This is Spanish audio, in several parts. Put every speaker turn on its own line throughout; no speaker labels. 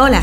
Hola,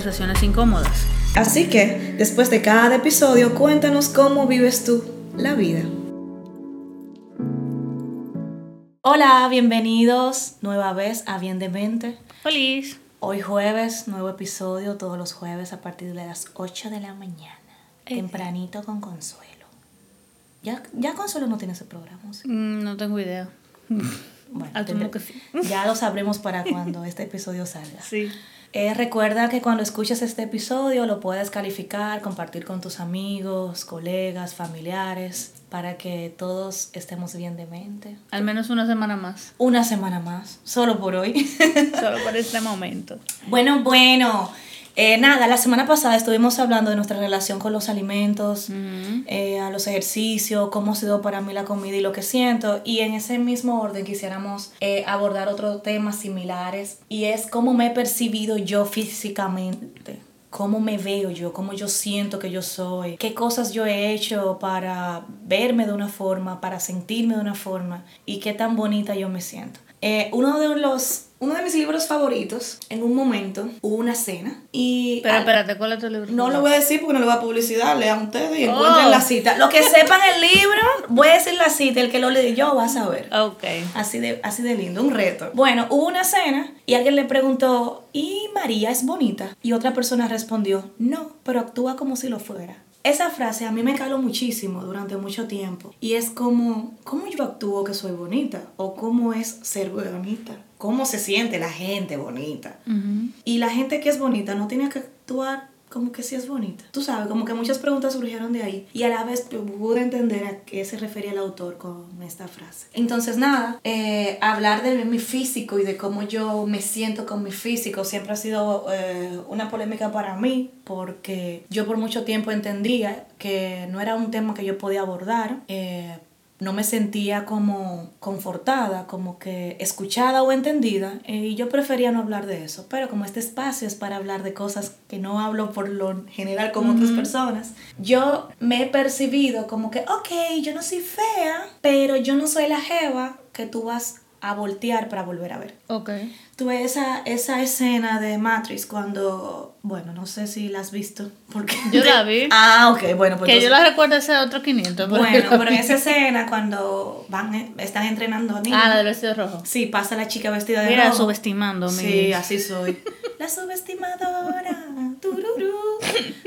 conversaciones incómodas.
Así que, después de cada episodio, cuéntanos cómo vives tú la vida. Hola, bienvenidos nueva vez a Bien de Mente.
Feliz.
Hoy jueves, nuevo episodio, todos los jueves a partir de las 8 de la mañana. Eh. Tempranito con Consuelo. ¿Ya, ya Consuelo no tiene ese programa?
Mm, no tengo idea.
Bueno, que sí. ya lo sabremos para cuando este episodio salga.
Sí.
Eh, recuerda que cuando escuches este episodio lo puedes calificar, compartir con tus amigos, colegas, familiares, para que todos estemos bien de mente.
Al menos una semana más.
Una semana más, solo por hoy.
solo por este momento.
Bueno, bueno. Eh, nada, la semana pasada estuvimos hablando de nuestra relación con los alimentos, eh, a los ejercicios, cómo ha sido para mí la comida y lo que siento. Y en ese mismo orden quisiéramos eh, abordar otros temas similares y es cómo me he percibido yo físicamente cómo me veo yo, cómo yo siento que yo soy, qué cosas yo he hecho para verme de una forma, para sentirme de una forma y qué tan bonita yo me siento. uno de los uno de mis libros favoritos, en un momento, hubo una cena y...
Pero espérate, ¿cuál es tu libro?
No lo voy a decir porque no le va a publicidad, lean ustedes y encuentren oh. la cita. Los que sepan el libro, voy a decir la cita, el que lo lee yo va a saber.
Ok.
Así de, así de lindo, un reto. Bueno, hubo una cena y alguien le preguntó, ¿y María es bonita? Y otra persona respondió, no, pero actúa como si lo fuera. Esa frase a mí me caló muchísimo durante mucho tiempo y es como, ¿cómo yo actúo que soy bonita? ¿O cómo es ser bonita? ¿Cómo se siente la gente bonita? Y la gente que es bonita no tiene que actuar como que sí es bonita. Tú sabes, como que muchas preguntas surgieron de ahí y a la vez pude entender a qué se refería el autor con esta frase. Entonces, nada, eh, hablar de mi físico y de cómo yo me siento con mi físico siempre ha sido eh, una polémica para mí porque yo por mucho tiempo entendía que no era un tema que yo podía abordar. Eh, no me sentía como confortada, como que escuchada o entendida, eh, y yo prefería no hablar de eso. Pero como este espacio es para hablar de cosas que no hablo por lo general con otras personas, yo me he percibido como que, ok, yo no soy fea, pero yo no soy la jeva que tú vas a voltear para volver a ver.
Ok.
Tuve esa, esa escena de Matrix cuando, bueno, no sé si la has visto. Porque
yo la vi.
Ah, ok, bueno.
Pues que yo la recuerdo ese otro 500.
Bueno, pero en esa escena cuando van, eh, están entrenando
niños. Ah, la del vestido rojo.
Sí, pasa la chica vestida de
Mira,
rojo.
subestimando.
Sí, así soy. la subestimadora. Tururú,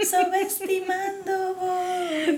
subestimando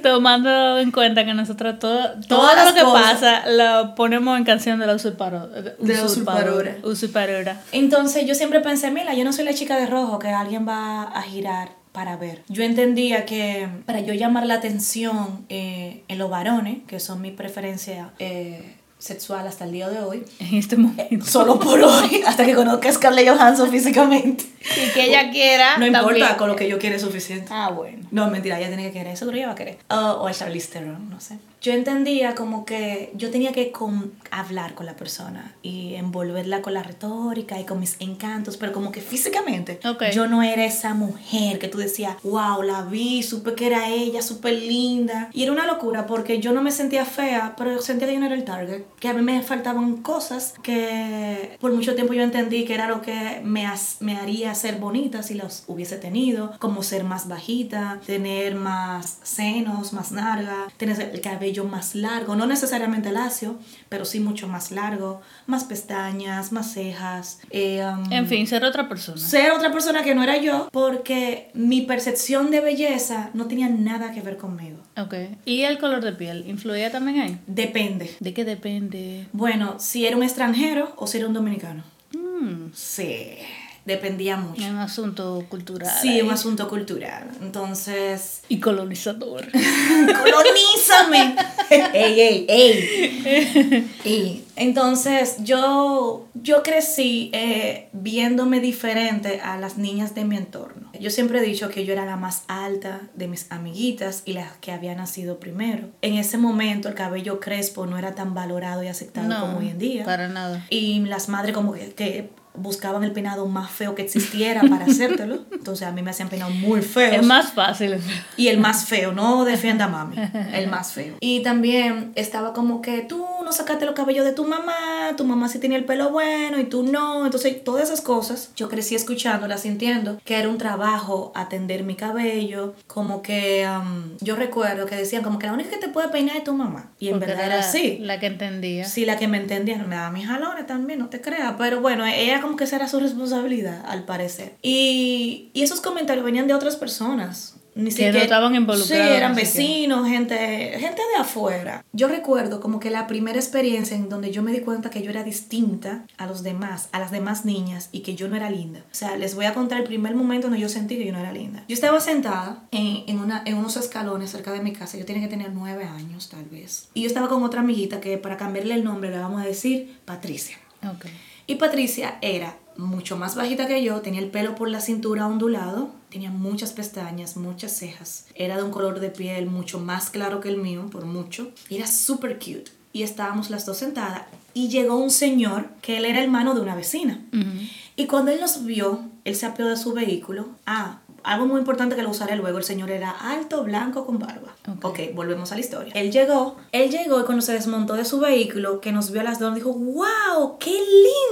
Tomando en cuenta que nosotros todo, todo lo que pasa lo ponemos en canción de la usurpadora.
De la usurpadora.
Usurpadora.
Entonces yo siempre pensé, mira, yo no soy la chica de rojo que alguien va a girar para ver. Yo entendía que para yo llamar la atención eh, en los varones, que son mi preferencia eh, sexual hasta el día de hoy.
En este momento.
Solo por hoy, hasta que conozca a Scarlett Johansson físicamente.
Y que ella quiera.
No importa, con lo que yo quiera es suficiente.
Ah, bueno.
No, mentira, ella tiene que querer eso, pero ella va a querer. o a Charlize Theron, no sé yo entendía como que yo tenía que con, hablar con la persona y envolverla con la retórica y con mis encantos, pero como que físicamente yo no era esa mujer que tú decías, wow, la vi, supe que era ella, súper linda. Y era una locura porque yo no me sentía fea, pero sentía que yo no era el target, que a mí me faltaban cosas que por mucho tiempo yo entendí que era lo que me, me haría ser bonita si los hubiese tenido, como ser más bajita, tener más senos, más larga, tener el cabello más largo, no necesariamente lacio, pero sí mucho más largo, más pestañas, más cejas. Eh, um,
en fin, ser otra persona.
Ser otra persona que no era yo, porque mi percepción de belleza no tenía nada que ver conmigo.
Ok. ¿Y el color de piel? ¿Influía también ahí?
Depende.
¿De qué depende?
Bueno, si era un extranjero o si era un dominicano.
Mm.
Sí. Dependía mucho.
Es un asunto cultural.
Sí,
ahí.
un asunto cultural. Entonces,
Y colonizador.
¡Colonízame! ¡Ey, ey, ey! Entonces yo, yo crecí eh, viéndome diferente a las niñas de mi entorno. Yo siempre he dicho que yo era la más alta de mis amiguitas y la que había nacido primero. En ese momento el cabello crespo no era tan valorado y aceptado
No,
como hoy en día.
para nada.
Y las madres como que, que buscaban el peinado más feo que existiera para hacértelo. Entonces a mí me hacían peinados muy feos.
Es más fácil.
Y el más feo, no defienda a mami, el más feo. Y también estaba como que tú no sacaste los cabellos de tu mamá, tu mamá sí tenía el pelo bueno y tú no. Entonces, todas esas cosas, yo crecí escuchándolas, sintiendo que era un trabajo atender mi cabello. Como que um, yo recuerdo que decían como que la única que te puede peinar es tu mamá. Y en
Porque
verdad era así.
La que entendía.
Sí, la que me entendía, me daba mis jalones también, no te creas. Pero bueno, ella como que esa era su responsabilidad, al parecer. Y, y esos comentarios venían de otras personas. Ni
Que no estaban involucrados,
Sí, eran
siquiera.
vecinos, gente, gente de afuera. Yo recuerdo como que la primera experiencia en donde yo me di cuenta que yo era distinta a los demás, a las demás niñas, y que yo no era linda. O sea, les voy a contar el primer momento donde yo sentí que yo no era linda. Yo estaba sentada en, en, una, en unos escalones cerca de mi casa. Yo tenía que tener nueve años, tal vez. Y yo estaba con otra amiguita que para cambiarle el nombre le vamos a decir Patricia.
Ok.
Y Patricia era mucho más bajita que yo, tenía el pelo por la cintura ondulado, tenía muchas pestañas, muchas cejas, era de un color de piel mucho más claro que el mío, por mucho, y era súper cute. Y estábamos las dos sentadas y llegó un señor que él era hermano de una vecina. Y cuando él nos vio, él se apeó de su vehículo. Ah, algo muy importante que lo usaré luego. El señor era alto, blanco, con barba.
Ok.
ok, volvemos a la historia. Él llegó, él llegó y cuando se desmontó de su vehículo, que nos vio a las dos, dijo, wow, qué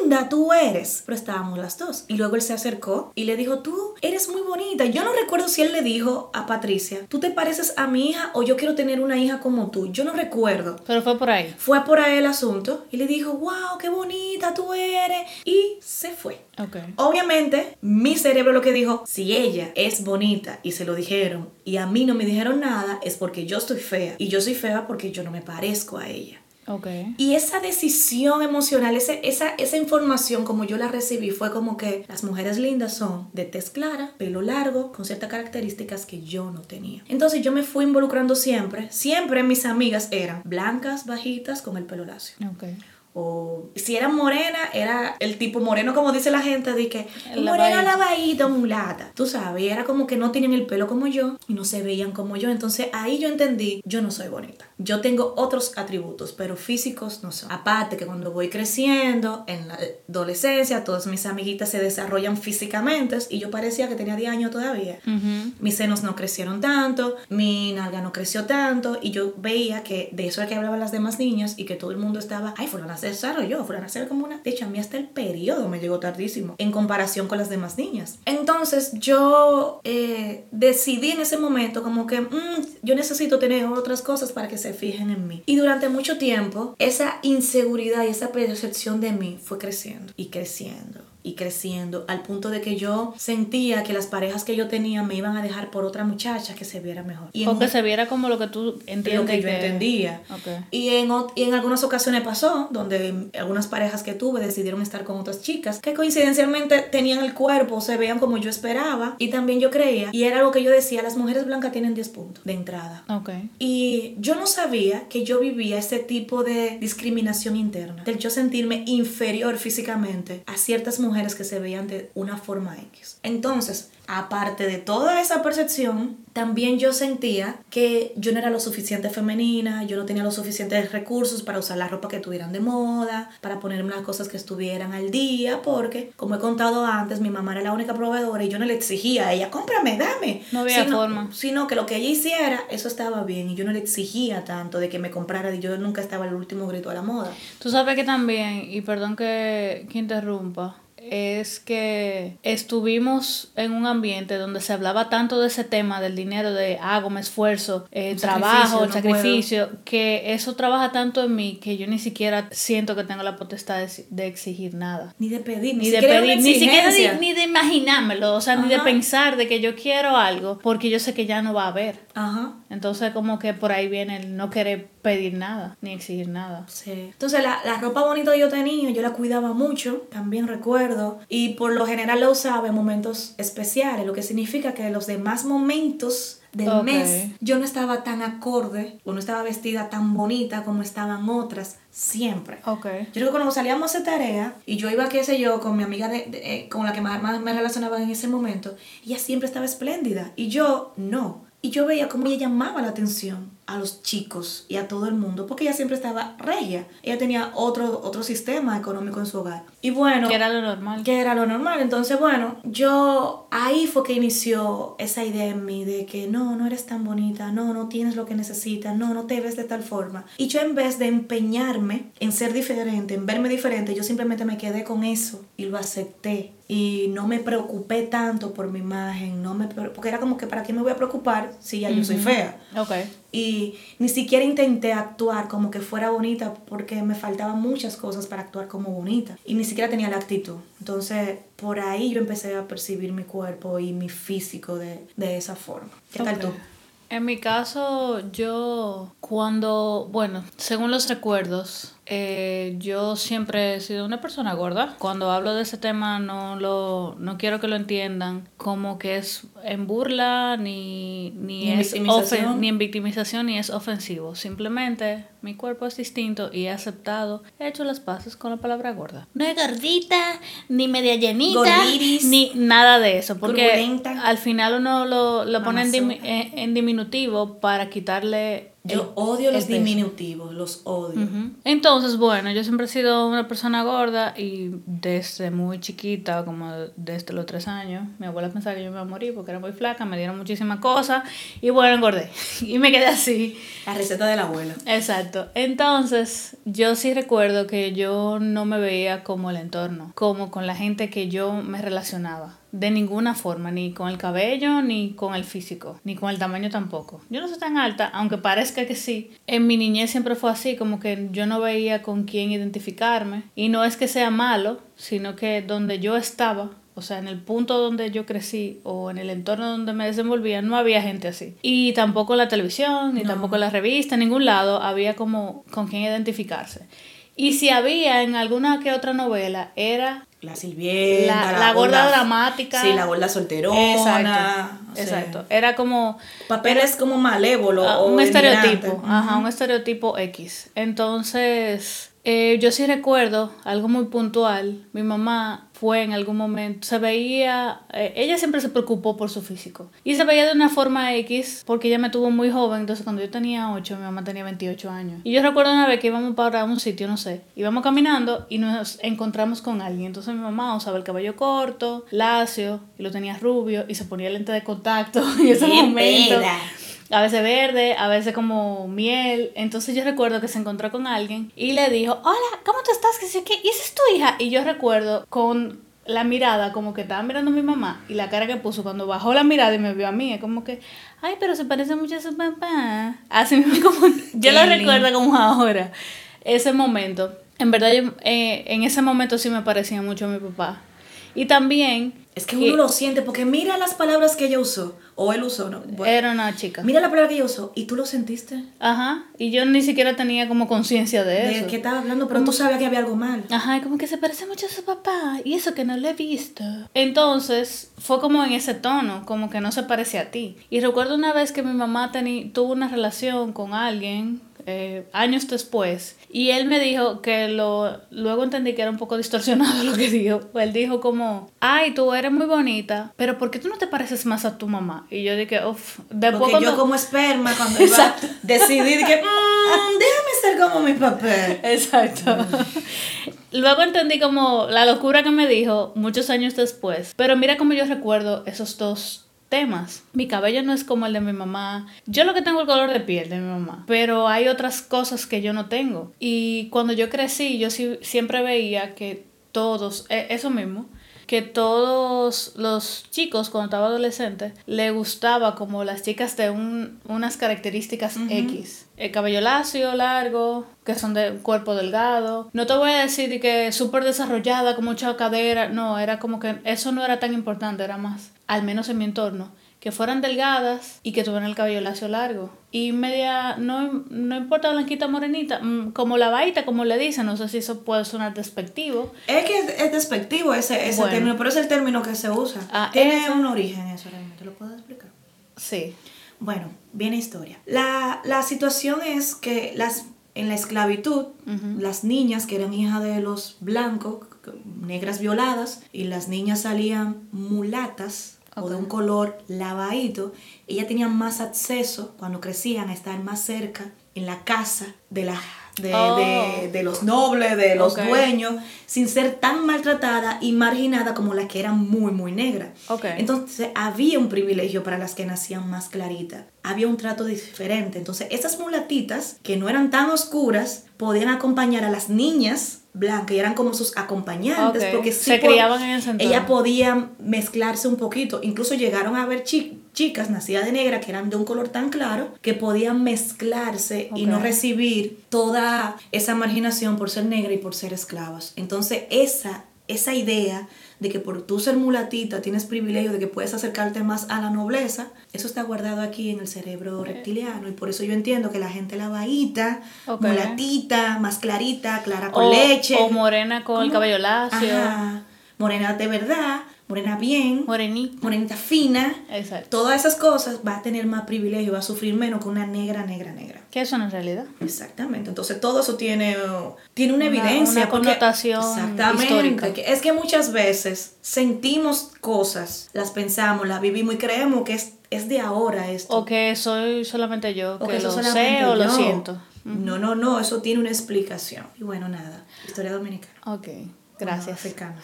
linda tú eres. Pero estábamos las dos. Y luego él se acercó y le dijo, tú eres muy bonita. Yo no recuerdo si él le dijo a Patricia, tú te pareces a mi hija o yo quiero tener una hija como tú. Yo no recuerdo.
Pero fue por ahí.
Fue por ahí el asunto y le dijo, wow, qué bonita tú eres. Y se fue.
Ok.
Obviamente, mi cerebro lo que dijo, si ella es bonita y se lo dijeron y a mí no me dijeron nada, es porque yo estoy fea. Y yo soy fea porque yo no me parezco a ella.
Ok.
Y esa decisión emocional, ese, esa, esa información como yo la recibí fue como que las mujeres lindas son de tez clara, pelo largo, con ciertas características que yo no tenía. Entonces yo me fui involucrando siempre. Siempre mis amigas eran blancas, bajitas, con el pelo lacio.
Ok.
O si era morena, era el tipo moreno, como dice la gente, de que
El
morena lavadita, mulata. Tú sabes, y era como que no tenían el pelo como yo y no se veían como yo. Entonces ahí yo entendí, yo no soy bonita. Yo tengo otros atributos, pero físicos no son. Aparte que cuando voy creciendo, en la adolescencia, todas mis amiguitas se desarrollan físicamente y yo parecía que tenía 10 años todavía.
Ujú.
Mis senos no crecieron tanto, mi nalga no creció tanto y yo veía que de eso es que hablaban las demás niñas y que todo el mundo estaba, ay, fulana se desarrolló, fulana se ve como una... Hecho, a mí hasta el periodo me llegó tardísimo en comparación con las demás niñas. Entonces yo eh, decidí en ese momento como que "Mm, yo necesito tener otras cosas para que se fijen en mí. Y durante mucho tiempo esa inseguridad y esa percepción de mí fue creciendo y creciendo y creciendo al punto de que yo sentía que las parejas que yo tenía me iban a dejar por otra muchacha que se viera mejor. Y en
O que se viera como lo que tú entiendes.
lo que yo entendía.
Ok.
Y en, y en algunas ocasiones pasó, donde algunas parejas que tuve decidieron estar con otras chicas que coincidencialmente tenían el cuerpo, se veían como yo esperaba y también yo creía. Y era algo que yo decía, las mujeres blancas tienen 10 puntos de entrada.
Ok.
Y yo no sabía que yo vivía ese tipo de discriminación interna, del yo sentirme inferior físicamente a ciertas mujeres que se veían de una forma X. Entonces, aparte de toda esa percepción, también yo sentía que yo no era lo suficiente femenina, yo no tenía los suficientes recursos para usar la ropa que tuvieran de moda, para ponerme las cosas que estuvieran al día, porque, como he contado antes, mi mamá era la única proveedora y yo no le exigía a ella, cómprame, dame.
No había
Sino-
forma.
sino que lo que ella hiciera, eso estaba bien y yo no le exigía tanto de que me comprara y yo nunca estaba el último grito a la moda.
Tú sabes que también, y perdón que, que interrumpa, es que estuvimos en un ambiente donde se hablaba tanto de ese tema del dinero, de hago, me esfuerzo, el
El
trabajo,
sacrificio,
el
no
sacrificio, que eso trabaja tanto en mí que yo ni siquiera siento que tengo la potestad de, de exigir nada.
Ni de pedir,
Ni
ni,
de pedir, ni siquiera de, ni de imaginármelo, o sea, ni de pensar de que yo quiero algo, porque yo sé que ya no va a haber.
Ajá.
Entonces como que por ahí viene el no querer pedir nada, ni exigir nada.
Sí. Entonces la, la ropa bonita que yo tenía, yo la cuidaba mucho, también recuerdo, y por lo general la usaba en momentos especiales, lo que significa que los demás momentos del
Ok.
mes yo no estaba tan acorde o no estaba vestida tan bonita como estaban otras siempre.
Ok.
Yo creo que cuando salíamos a hacer tarea y yo iba, qué sé yo, con mi amiga de, de- eh, con la que más, más me relacionaba en ese momento, ella siempre estaba espléndida y yo no. Y yo veía cómo ella llamaba la atención a los chicos y a todo el mundo porque ella siempre estaba regia. Ella tenía otro, otro sistema económico en su hogar. Y bueno,
Que era lo normal.
que era lo normal. Entonces, bueno, yo ahí fue que inició esa idea en mí de que no, no eres tan bonita, no, no tienes lo que necesitas, no, no te ves de tal forma. Y yo en vez de empeñarme en ser diferente, en verme diferente, yo simplemente me quedé con eso y lo acepté. Y no me preocupé tanto por mi imagen, no me porque era como que para qué me voy a preocupar si ya yo soy fea.
Ok.
Y ni siquiera intenté actuar como que fuera bonita porque me faltaban muchas cosas para actuar como bonita. Y ni siquiera tenía la actitud. Entonces, por ahí yo empecé a percibir mi cuerpo y mi físico de, de esa forma. ¿Qué tal tú?
En mi caso, yo cuando, bueno, según los recuerdos, eh, yo siempre he sido una persona gorda. Cuando hablo de ese tema no lo no quiero que lo entiendan como que es en burla ni, ni, es ofen- ni en victimización ni es ofensivo. Simplemente mi cuerpo es distinto y he aceptado, he hecho las paces con la palabra gorda. No es gordita, ni media llenita,
Gordiris.
ni nada de eso. Porque al final uno lo, lo pone en, dimi-
Mamazota.
en- en diminutivo para quitarle...
Yo
el-
odio los diminutivos, los odio.
Entonces, bueno, yo siempre he sido una persona gorda y desde muy chiquita, como desde los tres años, mi abuela pensaba que yo me iba a morir porque era muy flaca, me dieron muchísimas cosas y bueno, engordé y me quedé así.
La receta de la abuela.
Exacto. Entonces, yo sí recuerdo que yo no me veía como el entorno, como con la gente que yo me relacionaba. De ninguna forma, ni con el cabello, ni con el físico, ni con el tamaño tampoco. Yo no soy tan alta, aunque parezca que sí. En mi niñez siempre fue así, como que yo no veía con quién identificarme. Y no es que sea malo, sino que donde yo estaba, o sea, en el punto donde yo crecí o en el entorno donde me desenvolvía, no había gente así. Y tampoco en la televisión, ni
No.
tampoco en la revista, en ningún lado había como con quién identificarse. Y si había en alguna que otra novela, era
La Silvienda,
La- la gorda dramática.
Sí, la gorda solterona.
Exacto.
o sea,
Exacto. Era como
Papeles como malévolo
ah,
o
un estereotipo. Ajá, un estereotipo X. Entonces, eh, yo sí recuerdo algo muy puntual. Mi mamá fue en algún momento, se veía, eh, ella siempre se preocupó por su físico. Y se veía de una forma X porque ella me tuvo muy joven. Entonces, cuando yo tenía 8, mi mamá tenía 28 años. Y yo recuerdo una vez que íbamos para un sitio, no sé, íbamos caminando y nos encontramos con alguien. Entonces, mi mamá usaba el cabello corto, lacio, y lo tenía rubio, y se ponía lente de contacto. Y ese
¡Qué
momento
peda!
A veces verde, a veces como miel. Entonces yo recuerdo que se encontró con alguien y le dijo, hola, ¿cómo tú estás? Que sé qué, y esa es tu hija. Y yo recuerdo con la mirada como que estaba mirando a mi mamá y la cara que puso cuando bajó la mirada y me vio a mí, es como que, ay, pero se parece mucho a su papá. Así mismo como, yo lo
Qué
recuerdo como ahora, ese momento. En verdad, yo, eh, en ese momento sí me parecía mucho a mi papá. Y también...
Es que uno lo siente porque mira las palabras que ella usó. O él usó, ¿no? Bueno,
Era una chica.
mira la palabra que ella usó y tú lo sentiste.
Ajá, y yo ni siquiera tenía como conciencia de
De
eso.
qué estaba hablando, pero tú sabías que había algo mal.
Ajá, y como que se parece mucho a su papá, y eso que no lo he visto. Entonces, fue como en ese tono, como que no se parece a ti. Y recuerdo una vez que mi mamá tuvo una relación con alguien, eh, años después, y él me dijo que lo, luego entendí que era un poco distorsionado lo que dijo. Él dijo como, ay, tú eres muy bonita, pero ¿por qué tú no te pareces más a tu mamá? Y yo dije, uff, después
Porque
cuando...
yo como esperma cuando iba decidir que "Mm, déjame ser como mi papá.
Exacto. Luego entendí como la locura que me dijo muchos años después. Pero mira cómo yo recuerdo esos dos temas. Mi cabello no es como el de mi mamá. Yo lo que tengo es el color de piel de mi mamá. Pero hay otras cosas que yo no tengo. Y cuando yo crecí, yo sí- siempre veía que todos, e- eso mismo, que todos los chicos cuando estaba adolescente le gustaba como las chicas de un, unas características X. El cabello lacio, largo, que son de cuerpo delgado. No te voy a decir de que súper desarrollada, con mucha cadera. No, era como que eso no era tan importante, era más al menos en mi entorno, que fueran delgadas y que tuvieran el cabello lacio largo. Y media, no, no importa blanquita morenita, mm, como la vaita, como le dicen, no sé si eso puede sonar despectivo.
Es que es despectivo ese, ese
Bueno.
término, pero es el término que se usa.
Ah,
Tiene
eso.
un origen eso realmente, ¿lo puedo explicar?
Sí.
Bueno, viene historia. La, la situación es que las, en la esclavitud, las niñas que eran hijas de los blancos, negras violadas, y las niñas salían mulatas o de un color lavadito, ellas tenían más acceso cuando crecían a estar más cerca en la casa de la de,
Oh.
de- de los nobles, de los dueños, sin ser tan maltratada y marginada como las que eran muy, muy negras. Entonces había un privilegio para las que nacían más claritas. Había un trato diferente. Entonces esas mulatitas que no eran tan oscuras podían acompañar a las niñas blancas y eran como sus acompañantes porque sí
Se criaban en ese entorno.
Ellas podían mezclarse un poquito. Incluso llegaron a ver chi- chicas nacidas de negra que eran de un color tan claro que podían mezclarse y no recibir toda esa marginación por ser negra y por ser esclavas. Entonces esa, esa idea de que por tú ser mulatita tienes privilegio de que puedes acercarte más a la nobleza, eso está guardado aquí en el cerebro reptiliano y por eso yo entiendo que la gente lavadita,
Ok.
mulatita, más clarita, clara con
O,
leche.
o morena con el cabello lacio.
Ajá. Morena de verdad, morena bien,
Morenita.
morenita fina.
Exacto.
Todas esas cosas va a tener más privilegio, va a sufrir menos que una negra, negra, negra.
¿Qué es eso en realidad?
Exactamente. Entonces todo eso tiene, tiene una,
Una-
evidencia.
una
porque-
connotación
Exactamente.
histórica.
que- Es que muchas veces sentimos cosas, las pensamos, las vivimos y creemos que es, es de ahora esto.
O que soy solamente yo,
O
que lo sé o lo siento.
No, no, no, eso tiene una explicación. Y bueno, nada, historia dominicana.
Ok, gracias.
africana.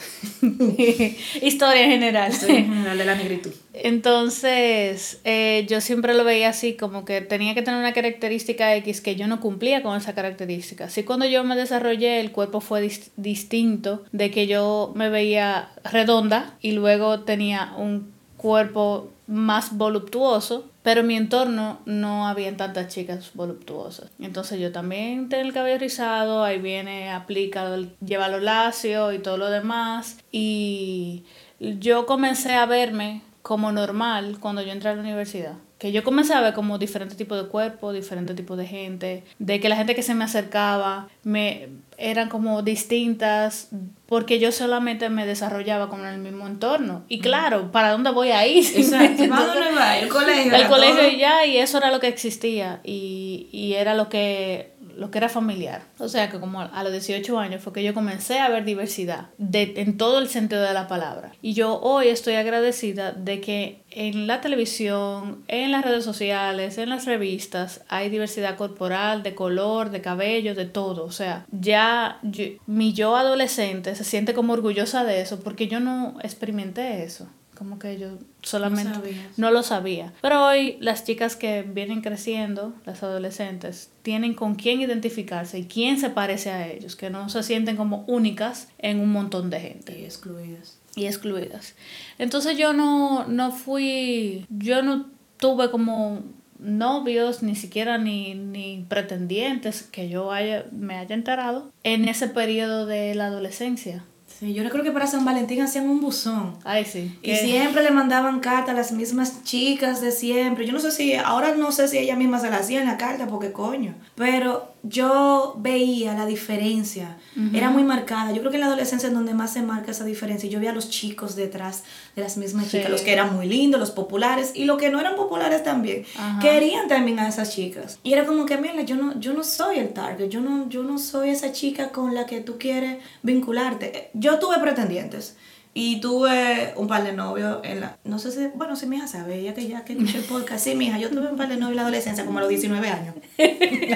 Historia en general.
Historia en general de la negritud.
Entonces, eh, yo siempre lo veía así, como que tenía que tener una característica X que yo no cumplía con esa característica. Así cuando yo me desarrollé, el cuerpo fue dis- distinto, de que yo me veía redonda y luego tenía un cuerpo más voluptuoso, pero en mi entorno no habían tantas chicas voluptuosas. Entonces yo también tengo el cabello rizado, ahí viene, aplica, lleva lo lacio y todo lo demás. Y yo comencé a verme como normal cuando yo entré a la universidad. Que yo comencé a ver como diferentes tipos de cuerpos, diferentes tipos de gente, de que la gente que se me acercaba me eran como distintas porque yo solamente me desarrollaba como en el mismo entorno. Y claro, ¿para dónde voy a ir?
Exacto. ¿Para dónde va? El colegio.
el colegio
todo.
y ya, y eso era lo que existía y, y era lo que, lo que era familiar. O sea que como a los 18 años fue que yo comencé a ver diversidad de, en todo el sentido de la palabra. Y yo hoy estoy agradecida de que en la televisión, en las redes sociales, en las revistas, hay diversidad corporal, de color, de cabello, de todo. O sea, ya mi yo adolescente se siente como orgullosa de eso porque yo no experimenté eso. Como que yo solamente no lo sabía. Pero hoy las chicas que vienen creciendo, las adolescentes, tienen con quién identificarse y quién se parece a ellos, que no se sienten como únicas en un montón de gente
Y excluidas.
y excluidas. Entonces yo no, no fui, yo no tuve como novios, ni siquiera ni, ni pretendientes que yo haya, me haya enterado en ese periodo de la adolescencia.
Sí, yo recuerdo que para San Valentín hacían un buzón.
Ay, sí.
Y siempre le mandaban cartas a las mismas chicas de siempre. Yo no sé si, ahora no sé si ella misma se la hacía en la carta, porque coño. Pero yo veía la diferencia. Era muy marcada. Yo creo que en la adolescencia es donde más se marca esa diferencia. Yo veía a los chicos detrás de las mismas
Sí.
chicas, los que eran muy lindos, los populares y los que no eran populares también.
Ajá.
Querían también a esas chicas. Y era como que, mira, yo no, yo no soy el target. Yo no, yo no soy esa chica con la que tú quieres vincularte. Yo tuve pretendientes. Y tuve un par de novios en la... No sé si... Bueno, si mi hija sabe, ella que ya que escucha el podcast. Sí, mi hija, yo tuve un par de novios en la adolescencia, como a los 19 años.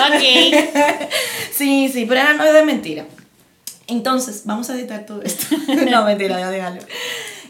Ok.
sí, sí, pero eran novios de mentira. Entonces, vamos a editar todo esto. no, mentira, ya déjalo.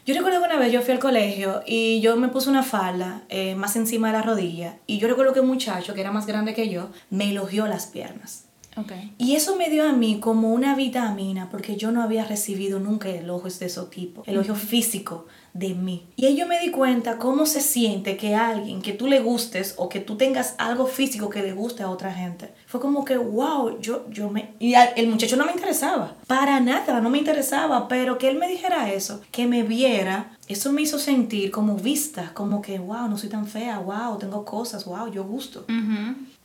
Yo recuerdo que una vez yo fui al colegio y yo me puse una falda eh, más encima de la rodilla. Y yo recuerdo que un muchacho que era más grande que yo me elogió las piernas.
Ok.
Y eso me dio a mí como una vitamina, porque yo no había recibido nunca elogios de ese tipo, elogio físico de mí. Y ahí yo me di cuenta cómo se siente que alguien que tú le gustes o que tú tengas algo físico que le guste a otra gente. Fue como que, wow, yo, yo me... Y el muchacho no me interesaba. Para nada, no me interesaba. Pero que él me dijera eso, que me viera, eso me hizo sentir como vista, como que, wow, no soy tan fea, wow, tengo cosas, wow, yo gusto.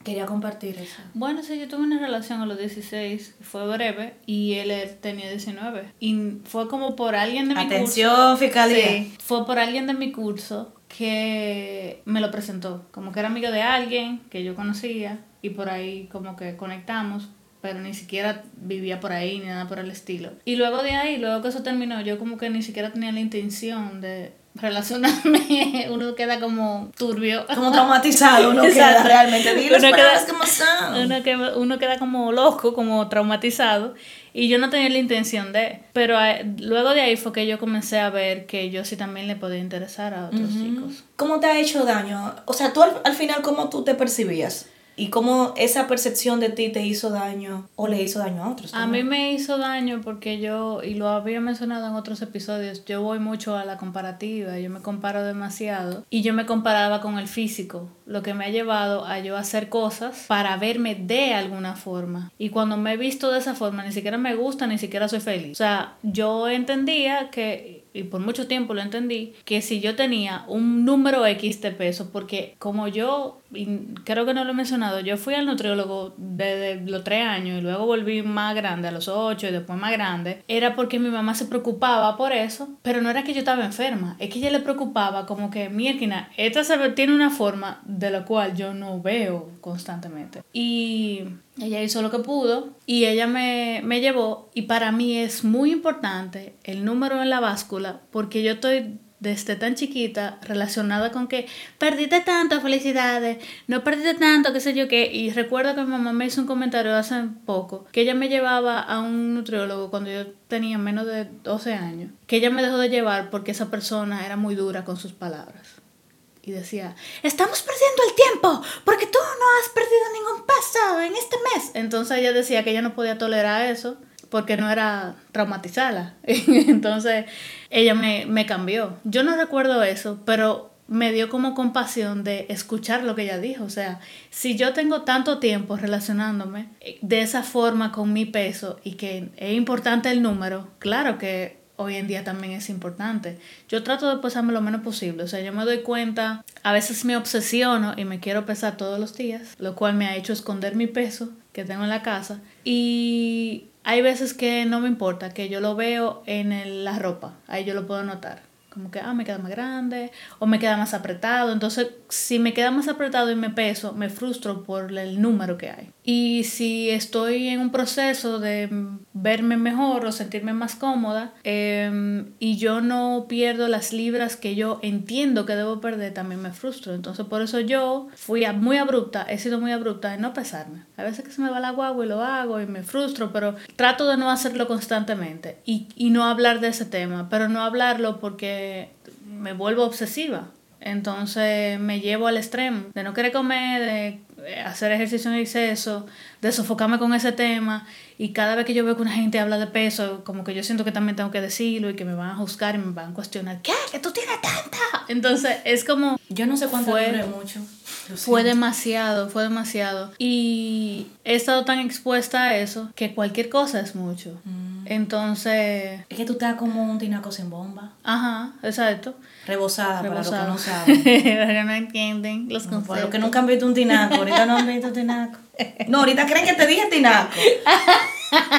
Quería compartir eso.
Bueno, sí, yo tuve una relación a los 16, fue breve, y él tenía 19. Y fue como por alguien de mi
curso. Atención, fiscalía.
Sí, fue por alguien de mi curso que me lo presentó. Como que era amigo de alguien que yo conocía, y por ahí como que conectamos, pero ni siquiera vivía por ahí ni nada por el estilo. Y luego de ahí, luego que eso terminó, yo como que ni siquiera tenía la intención de relacionarme, uno queda como turbio.
Como traumatizado, uno queda realmente. uno
queda, Uno, queda como loco, como traumatizado. Y yo no tenía la intención de. Pero eh, luego de ahí fue que yo comencé a ver que yo sí también le podía interesar a otros chicos.
¿Cómo te ha hecho daño? O sea, tú al, al final, ¿cómo tú te percibías? Y cómo esa percepción de ti te hizo daño o le hizo daño a otros.
A mí me hizo daño porque yo, y lo había mencionado en otros episodios, yo voy mucho a la comparativa, yo me comparo demasiado y yo me comparaba con el físico, lo que me ha llevado a yo hacer cosas para verme de alguna forma. Y cuando me he visto de esa forma, ni siquiera me gusta, ni siquiera soy feliz. O sea, yo entendía que y por mucho tiempo lo entendí, que si yo tenía un número X de peso, porque como yo, creo que no lo he mencionado, yo fui al nutriólogo desde los tres años y luego volví más grande, a los ocho y después más grande, era porque mi mamá se preocupaba por eso, pero no era que yo estaba enferma, es que ella le preocupaba como que, mierda, esta tiene una forma de la cual yo no veo constantemente. Y ella hizo lo que pudo y ella me, me, llevó y para mí es muy importante el número en la báscula porque yo estoy desde tan chiquita relacionada con que perdiste tanto, felicidades, no perdiste tanto, qué sé yo qué. Y recuerdo que mi mamá me hizo un comentario hace poco que ella me llevaba a un nutriólogo cuando yo tenía menos de 12 años, que ella me dejó de llevar porque esa persona era muy dura con sus palabras y decía, estamos perdiendo el tiempo porque tú no has perdido ningún paso en este mes. Entonces ella decía que ella no podía tolerar eso porque no era traumatizada. Entonces ella me, me cambió. Yo no recuerdo eso, pero me dio como compasión de escuchar lo que ella dijo. O sea, si yo tengo tanto tiempo relacionándome de esa forma con mi peso y que es importante el número, claro que hoy en día también es importante. Yo trato de pesarme lo menos posible, o sea, yo me doy cuenta, a veces me obsesiono y me quiero pesar todos los días, lo cual me ha hecho esconder mi peso que tengo en la casa y hay veces que no me importa, que yo lo veo en la ropa, ahí yo lo puedo notar como que, ah, me queda más grande o me queda más apretado. Entonces, si me queda más apretado y me peso, me frustro por el número que hay. Y si estoy en un proceso de verme mejor o sentirme más cómoda em, y yo no pierdo las libras que yo entiendo que debo perder, también me frustro. Entonces, por eso yo fui muy abrupta, he sido muy abrupta en no pesarme. A veces que se me va la guagua y lo hago y me frustro, pero trato de no hacerlo constantemente y, y no hablar de ese tema, pero no hablarlo porque me vuelvo obsesiva. Entonces me llevo al extremo de no querer comer, de hacer ejercicio en exceso, de sofocarme con ese tema. Y cada vez que yo veo que una gente habla de peso, como que yo siento que también tengo que decirlo y que me van a juzgar y me van a cuestionar. ¿Qué? ¿Que tú tienes tanta? Entonces es como...
Yo no sé cuánto fue, mucho.
Fue demasiado, fue demasiado. Y he estado tan expuesta a eso que cualquier cosa es mucho. Mm. Entonces.
Es que tú estás como un tinaco sin bomba.
Ajá, exacto.
Rebosada, Rebosada. para los que no saben.
no entienden los conceptos.
Para los que nunca han visto un tinaco, ahorita no han visto tinaco. No, ahorita creen que te dije tinaco.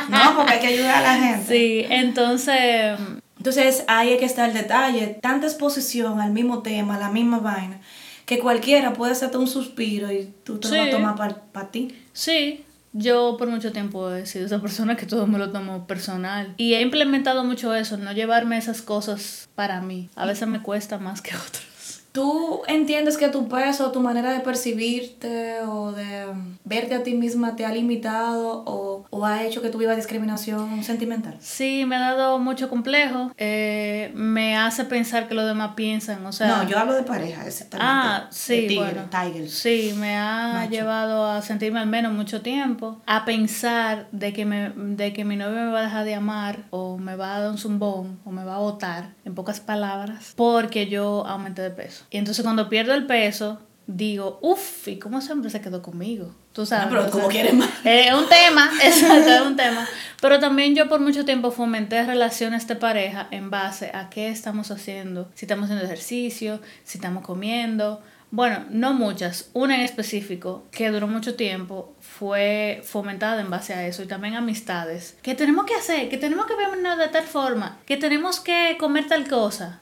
No, porque hay que ayudar a la gente.
Sí, entonces.
Entonces ahí es que está el detalle. Tanta exposición al mismo tema, la misma vaina, que cualquiera puede hacerte un suspiro y tú te lo tomar para ti.
Sí, yo por mucho tiempo he sido esa persona que todo me lo tomo personal. Y he implementado mucho eso, no llevarme esas cosas para mí. A veces me cuesta más que otros.
¿Tú entiendes que tu peso, tu manera de percibirte o de verte a ti misma te ha limitado o, o ha hecho que tú vivas discriminación sentimental?
Sí, me ha dado mucho complejo. Eh, me hace pensar que los demás piensan, o sea...
No, yo hablo de pareja, exactamente.
Ah, sí,
de tigre,
bueno.
tiger.
Sí, me ha
Macho.
llevado a sentirme al menos mucho tiempo, a pensar de que, me, de que mi novio me va a dejar de amar o me va a dar un zumbón o me va a botar, en pocas palabras, porque yo aumenté de peso. Y entonces cuando pierdo el peso, digo, uff, ¿y cómo ese hombre se quedó conmigo? Tú sabes.
No, pero como quieres más.
Es un tema, exacto, es un tema. Pero también yo por mucho tiempo fomenté relaciones de pareja en base a qué estamos haciendo, si estamos haciendo ejercicio, si estamos comiendo. Bueno, no muchas, una en específico que duró mucho tiempo fue fomentada en base a eso y también amistades. Que tenemos que hacer, que tenemos que vernos de tal forma, que tenemos que comer tal cosa.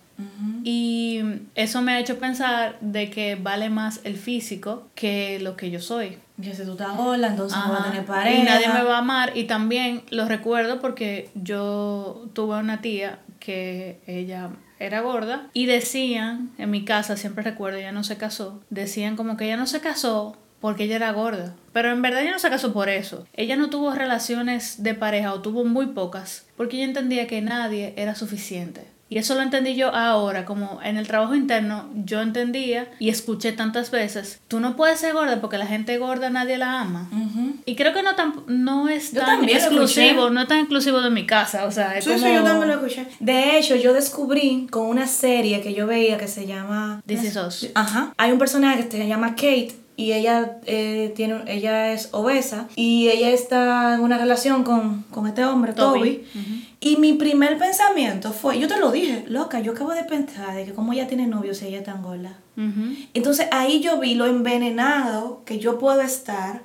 Y eso me ha hecho pensar de que vale más el físico que lo que yo soy.
Que si tú estás gorda, entonces no vas a tener pareja.
Y nadie me va a amar. Y también lo recuerdo porque yo tuve una tía que ella era gorda y decían, en mi casa, siempre recuerdo, ella no se casó, decían como que ella no se casó porque ella era gorda. Pero en verdad ella no se casó por eso. Ella no tuvo relaciones de pareja o tuvo muy pocas porque ella entendía que nadie era suficiente. Y eso lo entendí yo ahora, como en el trabajo interno, yo entendía y escuché tantas veces, tú no puedes ser gorda porque la gente gorda nadie la ama.
Ujú.
Y creo que no, tan, no es tan exclusivo, no es tan exclusivo de mi casa, o sea, es
Sí,
como...
sí, yo también lo escuché. De hecho, yo descubrí con una serie que yo veía que se llama...
This Is Us.
Ajá. Hay un personaje que se llama Kate y ella eh, tiene ella es obesa y ella está en una relación con, con este hombre,
Toby.
Toby. Y mi primer pensamiento fue, yo te lo dije, loca, yo acabo de pensar de que como ella tiene novio si ella es tan gorda.
Ujú.
Entonces ahí yo vi lo envenenado que yo puedo estar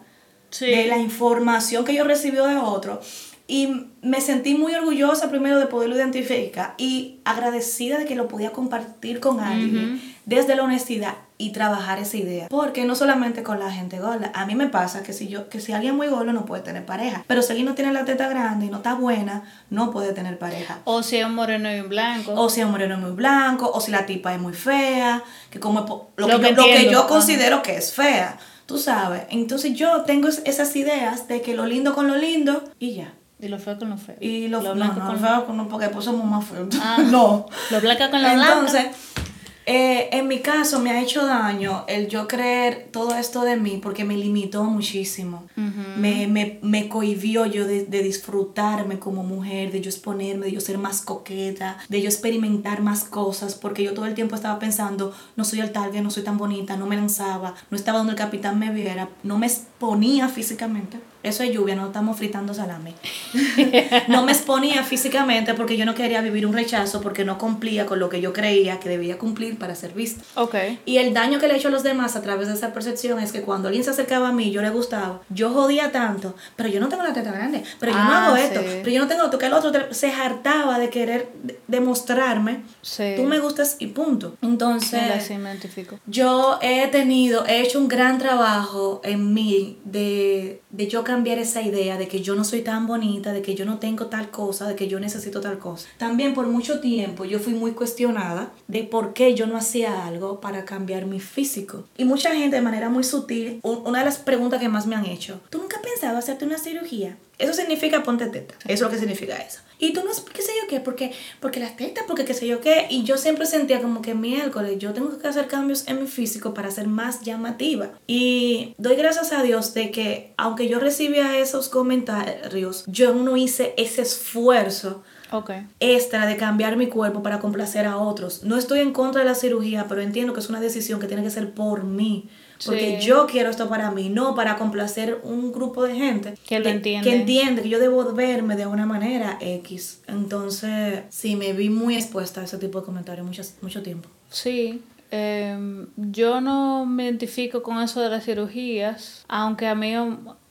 Sí.
de la información que yo recibí de otro. Y me sentí muy orgullosa primero de poderlo identificar y agradecida de que lo podía compartir con alguien desde la honestidad y trabajar esa idea. Porque no solamente con la gente gorda. A mí me pasa que si yo que si alguien muy gordo no puede tener pareja. Pero si alguien no tiene la teta grande y no está buena, no puede tener pareja.
O si es un moreno y un blanco.
O si el moreno es muy blanco, o si la tipa es muy fea, que como lo,
Lo
que, yo, lo que yo considero que es fea, tú sabes. Entonces yo tengo es- esas ideas de que lo lindo con lo lindo y ya.
Y lo feo con lo feo.
Y lo,
blanco
no,
con
lo feo porque después somos más feos.
Ah.
no.
Lo blanco con lo blanco.
Eh, en mi caso me ha hecho daño el yo creer todo esto de mí porque me limitó muchísimo. me, me, me cohibió yo de, de disfrutarme como mujer, de yo exponerme, de yo ser más coqueta, de yo experimentar más cosas, porque yo todo el tiempo estaba pensando, no soy el target, no soy tan bonita, no me lanzaba, no estaba donde el capitán me viera, no me exponía físicamente. Eso es lluvia, no estamos fritando salami. no me exponía físicamente porque yo no quería vivir un rechazo porque no cumplía con lo que yo creía que debía cumplir para ser vista.
Ok.
Y el daño que le he hecho a los demás a través de esa percepción es que cuando alguien se acercaba a mí, yo le gustaba, yo jodía tanto, pero yo no tengo la teta grande, pero yo no
Ah,
hago
sí.
esto, pero yo no tengo esto, que el otro se hartaba de querer de- demostrarme,
Sí.
tú me gustas y punto. Entonces,
Sí,
yo he tenido, he hecho un gran trabajo en mí de, de yo cambiar esa idea de que yo no soy tan bonita, de que yo no tengo tal cosa, de que yo necesito tal cosa. También por mucho tiempo yo fui muy cuestionada de por qué yo no hacía algo para cambiar mi físico. Y mucha gente de manera muy sutil, un- una de las preguntas que más me han hecho, ¿tú nunca pensabas hacerte una cirugía? Eso significa ponte teta. Eso es lo que significa eso. Y tú no, qué sé yo qué, porque, porque las tetas, porque qué sé yo qué. Y yo siempre sentía como que miércoles yo tengo que hacer cambios en mi físico para ser más llamativa. Y doy gracias a Dios de que aunque yo recibía esos comentarios, yo no hice ese esfuerzo
Ok.
extra de cambiar mi cuerpo para complacer a otros. No estoy en contra de la cirugía, pero entiendo que es una decisión que tiene que ser por mí. Porque
Sí.
yo quiero esto para mí, no para complacer un grupo de gente
Que lo entiende.
que entiende que yo debo verme de una manera X. Entonces, sí, me vi muy expuesta a ese tipo de comentarios mucho, mucho tiempo.
Sí, em, yo no me identifico con eso de las cirugías, aunque a mí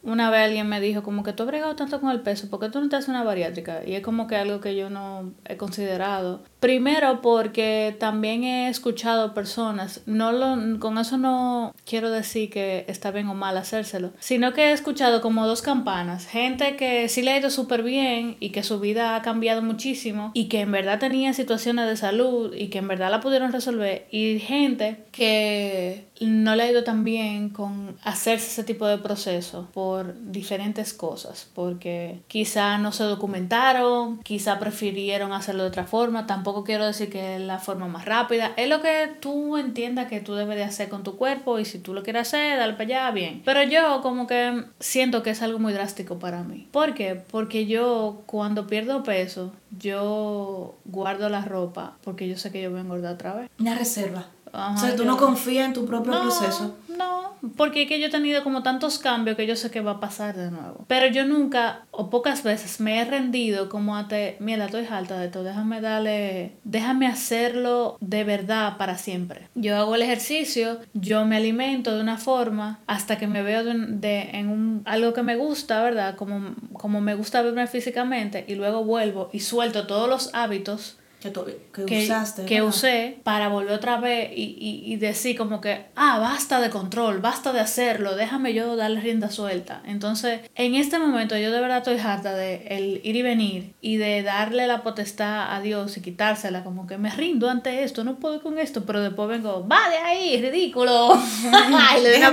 una vez alguien me dijo como que tú has bregado tanto con el peso, ¿por qué tú no te haces una bariátrica? Y es como que algo que yo no he considerado. Primero porque también he escuchado personas, no lo, con eso no quiero decir que está bien o mal hacérselo, sino que he escuchado como dos campanas, gente que sí le ha ido súper bien y que su vida ha cambiado muchísimo y que en verdad tenía situaciones de salud y que en verdad la pudieron resolver y gente que no le ha ido tan bien con hacerse ese tipo de proceso por diferentes cosas, porque quizá no se documentaron, quizá prefirieron hacerlo de otra forma, tampoco quiero decir que es la forma más rápida, es lo que tú entiendas que tú debes de hacer con tu cuerpo y si tú lo quieres hacer, dale para allá, bien. Pero yo como que siento que es algo muy drástico para mí. ¿Por qué? Porque yo cuando pierdo peso, yo guardo la ropa porque yo sé que yo voy a engordar otra vez.
Una reserva o sea, tú no confías en tu propio proceso.
No, porque es que yo he tenido como tantos cambios que yo sé que va a pasar de nuevo. Pero yo nunca o pocas veces me he rendido como a te, mira, estoy alta de esto, déjame darle, déjame hacerlo de verdad para siempre. Yo hago el ejercicio, yo me alimento de una forma hasta que me veo de, en un, algo que me gusta, ¿verdad? Como, como me gusta verme físicamente y luego vuelvo y suelto todos los hábitos
que, usaste,
que usé para volver otra vez y, y, y, decir como que, ah, basta de control, basta de hacerlo, déjame yo darle rienda suelta. Entonces, en este momento yo de verdad estoy harta de el ir y venir y de darle la potestad a Dios y quitársela, como que me rindo ante esto, no puedo con esto, pero después vengo, va de ahí, ridículo. y le dejo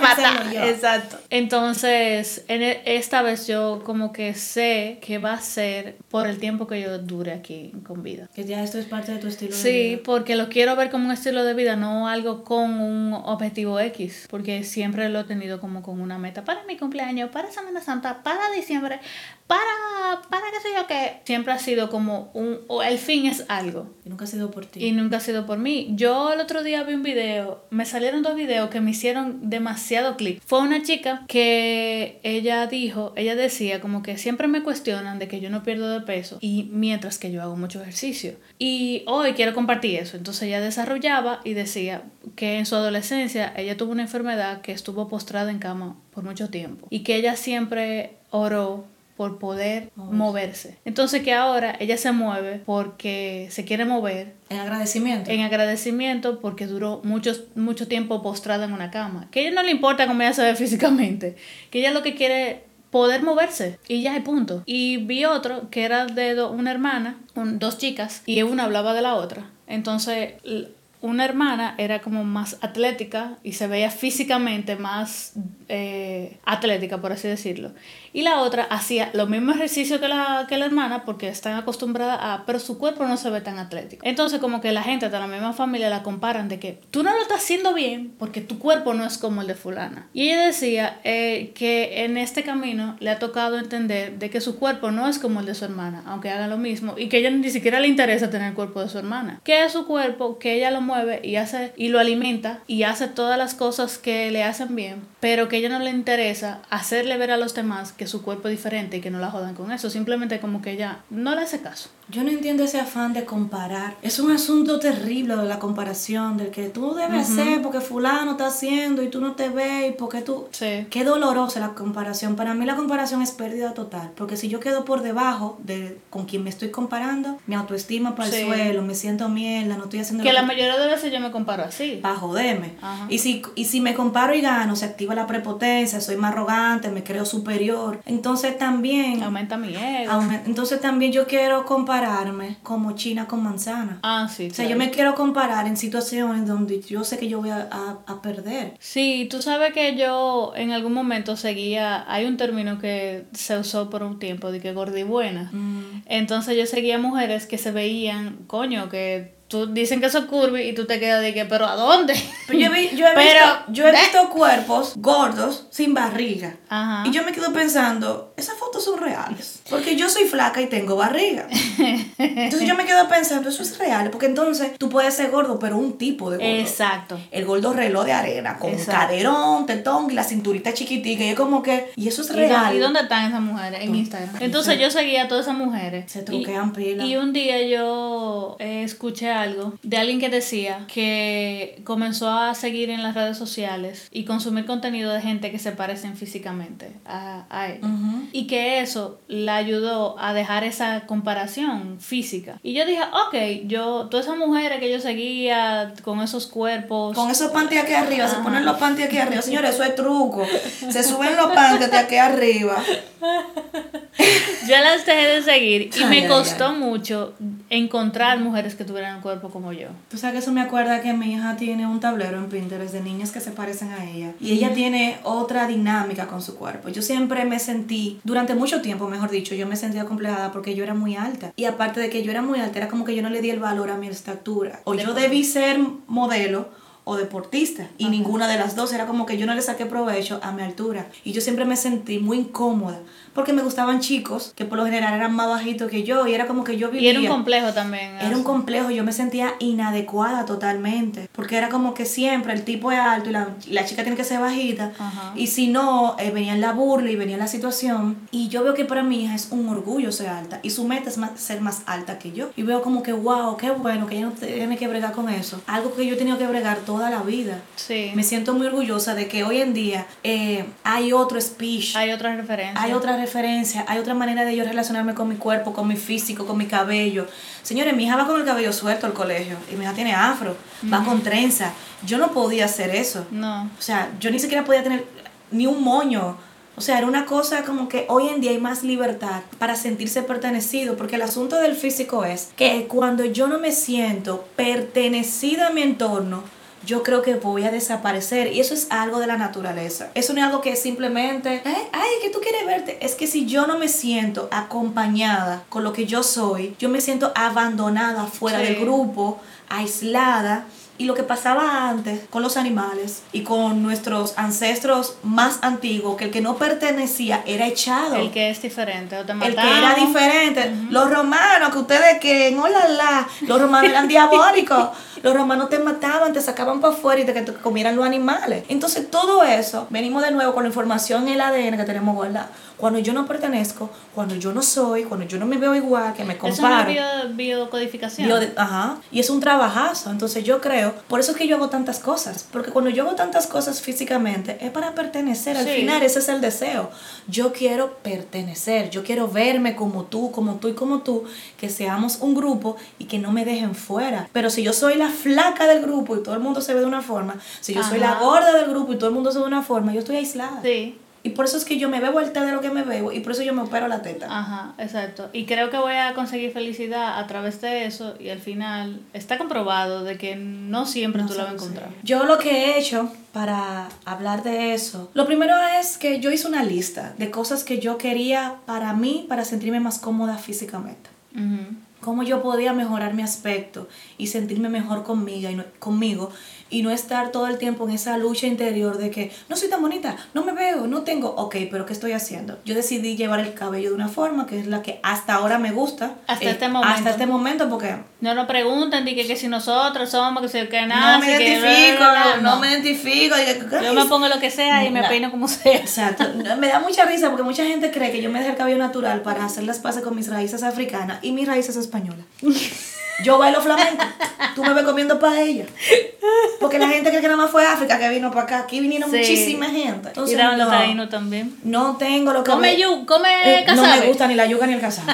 Exacto. Entonces, en e, esta vez yo como que sé que va a ser por el tiempo que yo dure aquí con vida.
Que ya es parte de tu estilo
de vida. Sí, porque lo quiero ver como un estilo de vida, no algo con un objetivo X, porque siempre lo he tenido como con una meta para mi cumpleaños, para Semana Santa, para diciembre, para, para qué sé yo, que siempre ha sido como un, o el fin es algo.
Y nunca ha sido por ti.
Y nunca ha sido por mí. Yo el otro día vi un video, me salieron dos videos que me hicieron demasiado clic. Fue una chica que ella dijo, ella decía como que siempre me cuestionan de que yo no pierdo de peso y mientras que yo hago mucho ejercicio. Y hoy quiero compartir eso. Entonces ella desarrollaba y decía que en su adolescencia ella tuvo una enfermedad que estuvo postrada en cama por mucho tiempo y que ella siempre oró por poder moverse. Entonces que ahora ella se mueve porque se quiere mover.
En agradecimiento.
En agradecimiento porque duró mucho, mucho tiempo postrada en una cama. Que a ella no le importa cómo ella se ve físicamente. Que ella lo que quiere poder moverse y ya hay punto. Y vi otro que era de una hermana, dos chicas, y una hablaba de la otra. Entonces, una hermana era como más atlética y se veía físicamente más eh, atlética, por así decirlo. Y la otra hacía los mismos ejercicios que la, que la hermana porque están acostumbradas a, pero su cuerpo no se ve tan atlético. Entonces como que la gente de la misma familia la comparan de que tú no lo estás haciendo bien porque tu cuerpo no es como el de fulana. Y ella decía eh, que en este camino le ha tocado entender de que su cuerpo no es como el de su hermana, aunque haga lo mismo, y que ella ni siquiera le interesa tener el cuerpo de su hermana. Que es su cuerpo, que ella lo mueve y hace y lo alimenta y hace todas las cosas que le hacen bien, pero que ella no le interesa hacerle ver a los demás que su cuerpo es diferente y que no la jodan con eso. Simplemente como que ella no le hace caso.
Yo no entiendo ese afán de comparar. Es un asunto terrible de la comparación, del que tú debes hacer porque fulano está haciendo y tú no te ves y porque tú...
Sí.
Qué dolorosa la comparación. Para mí la comparación es pérdida total, porque si yo quedo por debajo de con quien me estoy comparando, mi autoestima para el suelo, me siento mierda, no estoy haciendo...
Que la mayoría de veces yo me comparo así.
Para joderme. Y si, y si me comparo y gano, se activa la prepotencia, soy más arrogante, me creo superior. Entonces también...
Aumenta mi ego.
entonces también yo quiero comparar compararme como China con manzana.
Ah, sí.
O sea, yo me quiero comparar en situaciones donde yo sé que yo voy a, a, perder.
Sí, tú sabes que yo en algún momento seguía, hay un término que se usó por un tiempo, de que gordibuena. Mm. Entonces yo seguía mujeres que se veían, coño, que tú dicen que son curvy y tú te quedas de que, pero ¿a dónde?
Pero yo, he, visto, yo he visto cuerpos gordos sin barriga.
Ajá.
Y yo me quedo pensando, esas fotos son reales. Porque yo soy flaca y tengo barriga. Entonces yo me quedo pensando, eso es real. Porque entonces tú puedes ser gordo, pero un tipo de gordo.
Exacto.
El gordo reloj de arena, con
Exacto.
caderón, tetón y la cinturita chiquitica. Y es como que, y eso es
¿Y, dó-
real.
y dónde están esas mujeres? En Instagram. Entonces yo seguía a todas esas mujeres.
Se truquean
y,
pila.
Y un día yo eh, escuché algo de alguien que decía que comenzó a seguir en las redes sociales y consumir contenido de gente que se parecen físicamente a, a él.
Ujú.
Y que eso la ayudó a dejar esa comparación física. Y yo dije, ok, yo, todas esas mujeres que yo seguía con esos cuerpos.
Con esos panties aquí arriba, se ponen los panties aquí arriba. Señores, eso es truco. Se suben los panties de aquí arriba.
Yo las dejé de seguir y
Ay,
me costó
ay.
mucho encontrar mujeres que tuvieran un cuerpo como yo.
Tú sabes que eso me acuerda que mi hija tiene un tablero en Pinterest de niñas que se parecen a ella. Y ella tiene otra dinámica con su cuerpo. Yo siempre me sentí, durante mucho tiempo, mejor dicho, yo me sentía complejada porque yo era muy alta. Y aparte de que yo era muy alta, era como que yo no le di el valor a mi estatura. O yo debí ser modelo o deportista. Y ninguna de las dos era como que yo no le saqué provecho a mi altura. Y yo siempre me sentí muy incómoda. Porque me gustaban chicos que por lo general eran más bajitos que yo. Y era como que yo
Y
vivía.
era un complejo también.
Era un complejo, yo me sentía inadecuada totalmente, porque era como que siempre el tipo es alto y la, y la chica tiene que ser bajita,
Ajá.
y si no, eh, venía la burla y venía la situación, y yo veo que para mi hija es un orgullo ser alta, y su meta es más- ser más alta que yo, y veo como que, wow, qué bueno, que ella no tiene que bregar con eso, algo que yo he tenido que bregar toda la vida.
Sí.
Me siento muy orgullosa de que hoy en día eh, hay otro speech,
Hay otras referencias.
hay otra referencia, hay otra manera de yo relacionarme con mi cuerpo, con mi físico, con mi cabello. Señores, mi hija va con el cabello suelto al colegio y mi hija tiene afro, va con trenza. Yo no podía hacer eso.
No.
O sea, yo ni siquiera podía tener ni un moño. O sea, era una cosa como que hoy en día hay más libertad para sentirse pertenecido, porque el asunto del físico es que cuando yo no me siento pertenecida a mi entorno, yo creo que voy a desaparecer y eso es algo de la naturaleza. Eso no es algo que simplemente, ay, ay, que tú quieres verte. Es que si yo no me siento acompañada con lo que yo soy, yo me siento abandonada fuera
Sí.
del grupo, aislada. Y lo que pasaba antes con los animales y con nuestros ancestros más antiguos, que el que no pertenecía era echado.
El que es diferente. O te
El que era diferente. Los romanos, que ustedes que, hola, la, los romanos eran diabólicos. Los romanos te mataban, te sacaban para afuera y te te comieran los animales. Entonces, todo eso, venimos de nuevo con la información en el ADN que tenemos guardada. Cuando yo no pertenezco, cuando yo no soy, cuando yo no me veo igual, que me
Eso es
comparo.
una bio- biocodificación.
Bio ajá. Y es un trabajazo. Entonces yo creo, por eso es que yo hago tantas cosas. Porque cuando yo hago tantas cosas físicamente, es para pertenecer. Al
Sí.
final ese es el deseo. Yo quiero pertenecer. Yo quiero verme como tú, como tú y como tú. Que seamos un grupo y que no me dejen fuera. Pero si yo soy la flaca del grupo y todo el mundo se ve de una forma, si yo soy la gorda del grupo y todo el mundo se ve de una forma, yo estoy aislada.
Sí.
Y por eso es que yo me veo vuelta de lo que me veo y por eso yo me opero la teta.
Ajá, exacto. Y creo que voy a conseguir felicidad a través de eso y al final está comprobado de que no siempre tú la vas a encontrar.
Yo lo que he hecho para hablar de eso, lo primero es que yo hice una lista de cosas que yo quería para mí, para sentirme más cómoda físicamente.
Ujú.
Cómo yo podía mejorar mi aspecto y sentirme mejor conmigo y no, conmigo y no estar todo el tiempo en esa lucha interior de que no soy tan bonita, no me veo, no tengo, ok, pero ¿qué estoy haciendo? Yo decidí llevar el cabello de una forma que es la que hasta ahora me gusta.
Hasta
eh,
este momento.
Hasta este momento porque
No nos preguntan de que, que si nosotros somos, que si que nada,
no me identifico,
bla, bla, bla,
no, me identifico.
Yo me pongo lo que sea y me
No.
peino como sea.
Exacto. Me da mucha risa porque mucha gente cree que yo me dejé el cabello natural para hacer las paces con mis raíces africanas y mis raíces españolas. Yo bailo flamenco. Tú me ves comiendo paella. Porque la gente cree que nada más fue África que vino para acá. Aquí vinieron
Sí.
muchísima gente.
Y
Entonces,
daban los
no,
también.
no tengo lo que
Come yu, come
Eh, No me gusta ni la yuca ni el casabe.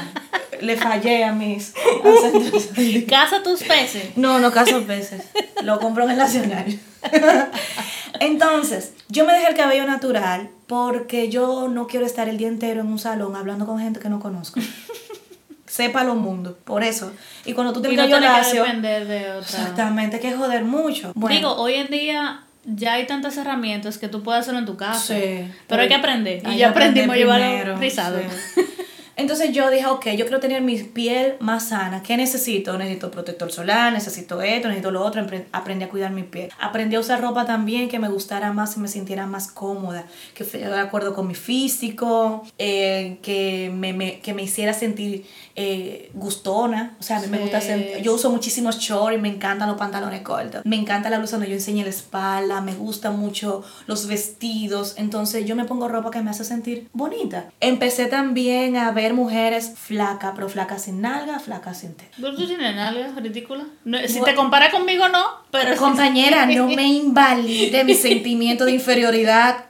Le fallé a mis ancestros.
Caza tus peces.
No, no caso peces. Lo compro en el Nacional. Entonces, yo me dejé el cabello natural porque yo no quiero estar el día entero en un salón hablando con gente que no conozco. Sepa lo mundo. Por eso. Y cuando tú
Y
tienes
no tienes que depender de otra.
exactamente, hay que joder mucho. Bueno,
Digo, hoy en día ya hay tantas herramientas que tú puedes hacerlo en tu casa.
Sí,
Pero hay que aprender. Y
que
ya aprendimos a
primero,
rizado.
sí. Entonces yo dije, ok, yo quiero tener mi piel más sana. ¿Qué necesito? Necesito protector solar, necesito esto, necesito lo otro. Aprendí a cuidar mi piel. Aprendí a usar ropa también que me gustara más y me sintiera más cómoda. Que fuera de acuerdo con mi físico, eh, que, me, me- que me hiciera sentir eh, gustona. O sea, a mí me gusta sentir... Yo uso muchísimos shorts y me encantan los pantalones cortos. Me encanta la blusa donde yo enseñe la espalda. Me gustan mucho los vestidos. Entonces yo me pongo ropa que me hace sentir bonita. Empecé también a ver mujeres flacas, pero flacas sin nalga, flacas sin teta.
¿Pero tú tienes nalgas ridícula? No, si te compara conmigo, no. Pero
Compañera, no me invalide mi sentimiento de inferioridad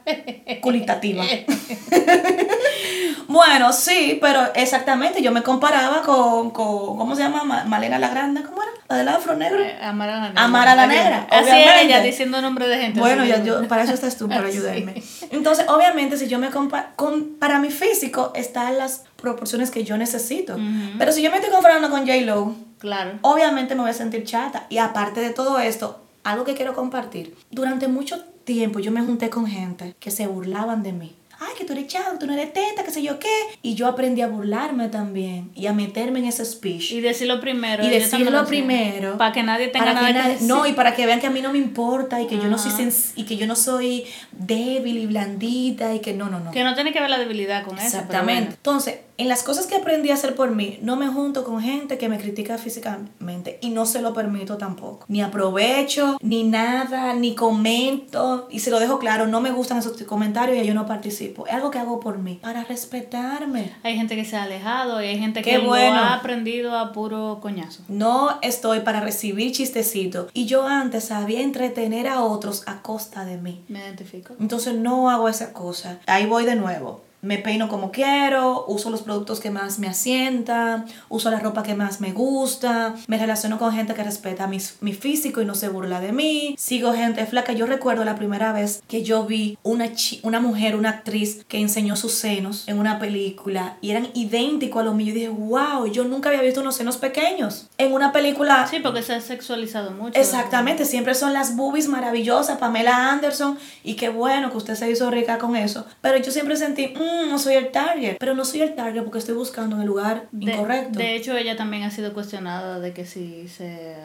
culitativa. bueno, sí, pero exactamente, yo me comparaba con, con ¿cómo se llama? Ma- Malena la Grande, ¿cómo era? La del afro negro.
Eh, Amar a la negra.
Amar a la negra,
Así era ella diciendo nombre de gente.
Bueno,
que-
yo, para eso estás tú, para ayudarme. Entonces, obviamente, si yo me comparo, con, para mi físico están las proporciones que yo necesito. Pero si yo me estoy comparando con J-Lo,
Claro.
obviamente me voy a sentir chata. Y aparte de todo esto, algo que quiero compartir. Durante mucho tiempo yo me junté con gente que se burlaban de mí. Ay, que tú eres chata, tú no eres teta, qué sé yo qué. Y yo aprendí a burlarme también y a meterme en ese speech.
Y decirlo primero.
Y decirlo primero.
Para que nadie tenga nada
que nadie-
decir.
No, y para que vean que a mí no me importa y que yo no soy y que yo no soy débil y blandita y que no, no, no.
Que no tiene que ver la debilidad con eso.
Exactamente.
bueno.
Entonces, en las cosas que aprendí a hacer por mí, no me junto con gente que me critica físicamente y no se lo permito tampoco. Ni aprovecho, ni nada, ni comento. Y se lo dejo claro, no me gustan esos comentarios y yo no participo. Es algo que hago por mí, para respetarme.
Hay gente que se ha alejado y hay gente
Qué
que
bueno.
lo ha aprendido a puro coñazo.
No estoy para recibir chistecitos. Y yo antes sabía entretener a otros a costa de mí.
Me identifico.
Entonces no hago esa cosa. Ahí voy de nuevo. Me peino como quiero, uso los productos que más me asientan, uso la ropa que más me gusta, me relaciono con gente que respeta mis- mi físico y no se burla de mí, sigo gente flaca. Yo recuerdo la primera vez que yo vi una, una mujer, una actriz que enseñó sus senos en una película y eran idénticos a los míos. Yo dije, wow, yo nunca había visto unos senos pequeños en una película.
Sí, porque se ha sexualizado mucho.
Exactamente, siempre son las boobies maravillosas, Pamela Anderson, y qué bueno que usted se hizo rica con eso. Pero yo siempre sentí, "Mm, no soy el target, pero no soy el target porque estoy buscando en el lugar
De,
incorrecto.
de hecho, ella también ha sido cuestionada de que si se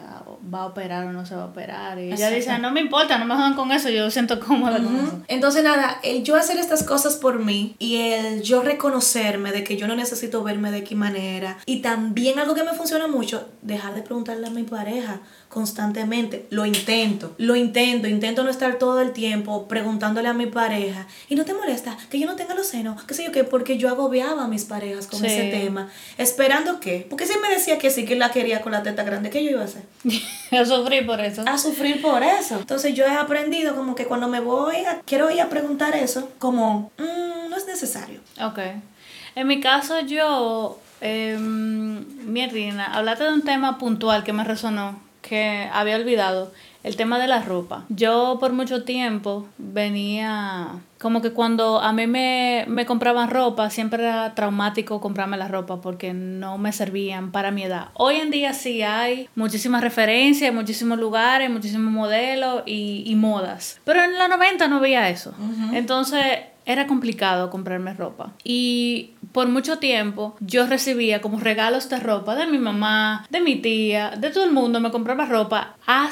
va a operar o no se va a operar. Y ella dice, no me importa, no me jodan con eso, yo siento cómoda con eso.
Entonces nada, el yo hacer estas cosas por mí y el yo reconocerme de que yo no necesito verme de qué manera y también algo que me funciona mucho, dejar de preguntarle a mi pareja constantemente. Lo intento, lo intento, intento no estar todo el tiempo preguntándole a mi pareja y no te molesta que yo no tenga los senos, qué sé yo qué, porque yo agobiaba a mis parejas con
Sí.
ese tema, esperando que, porque si me decía que sí, que la quería con la teta grande, ¿qué yo iba a hacer?
Yo sufrí por eso.
a sufrir por eso. Entonces yo he aprendido como que cuando me voy, a, quiero ir a preguntar eso, como, "Mm, no es necesario.
Ok. En mi caso, yo, eh, mi reina, hablaste de un tema puntual que me resonó, que había olvidado, el tema de la ropa. Yo por mucho tiempo venía, como que cuando a mí me, me compraban ropa, siempre era traumático comprarme la ropa porque no me servían para mi edad. Hoy en día sí hay muchísimas referencias, muchísimos lugares, muchísimos modelos y, y modas. Pero en los 90 no veía eso. Entonces era complicado comprarme ropa. Y por mucho tiempo yo recibía como regalos de ropa de mi mamá, de mi tía, de todo el mundo. Me compraba ropa a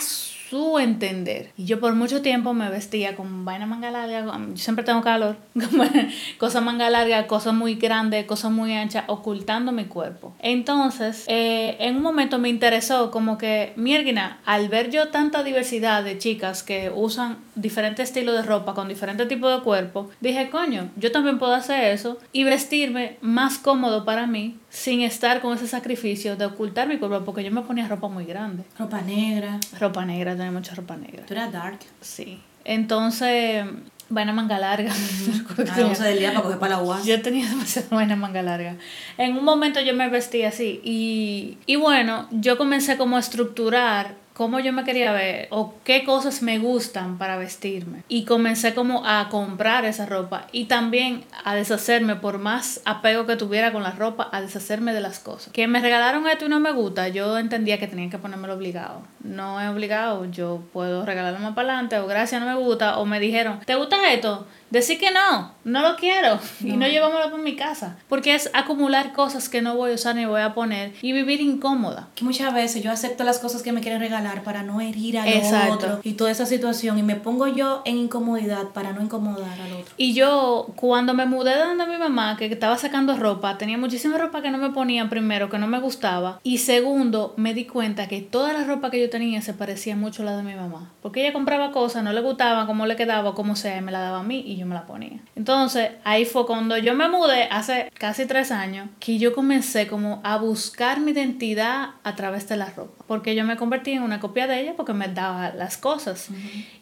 entender. Y yo por mucho tiempo me vestía con vaina manga larga. con- Yo siempre tengo calor. Cosas manga larga, cosas muy grandes, cosas muy anchas, ocultando mi cuerpo. Entonces, eh, en un momento me interesó como que, mierda, al ver yo tanta diversidad de chicas que usan diferentes estilos de ropa con diferentes tipos de cuerpo, dije, coño, yo también puedo hacer eso y vestirme más cómodo para mí sin estar con ese sacrificio de ocultar mi cuerpo porque yo me ponía ropa muy grande.
Ropa negra.
Ropa negra, tenía mucha ropa negra.
Tú eras dark.
Sí. Entonces, vaina manga larga.
A las 11 del día para coger para la UAS.
Yo tenía demasiada buena manga larga. En un momento yo me vestí así y, y bueno, yo comencé como a estructurar cómo yo me quería ver o qué cosas me gustan para vestirme. Y comencé como a comprar esa ropa y también a deshacerme, por más apego que tuviera con la ropa, a deshacerme de las cosas. Que me regalaron esto y no me gusta, yo entendía que tenía que ponérmelo obligado. No es obligado, yo puedo regalarlo más para adelante o gracias no me gusta o me dijeron, ¿te gusta esto? decir que no, no lo quiero y no llevámoslo por mi casa. Porque es acumular cosas que no voy a usar ni voy a poner y vivir incómoda.
Que muchas veces yo acepto las cosas que me quieren regalar para no herir al otro y toda esa situación y me pongo yo en incomodidad para no incomodar al otro.
Y yo cuando me mudé de donde mi mamá, que estaba sacando ropa, tenía muchísima ropa que no me ponía primero, que no me gustaba y segundo me di cuenta que toda la ropa que yo tenía se parecía mucho a la de mi mamá. Porque ella compraba cosas, no le gustaba, cómo le quedaba, como sea, y me la daba a mí y yo me la ponía. Entonces, ahí fue cuando yo me mudé hace casi tres años, que yo comencé como a buscar mi identidad a través de la ropa. Porque yo me convertí en una copia de ella porque me daba las cosas.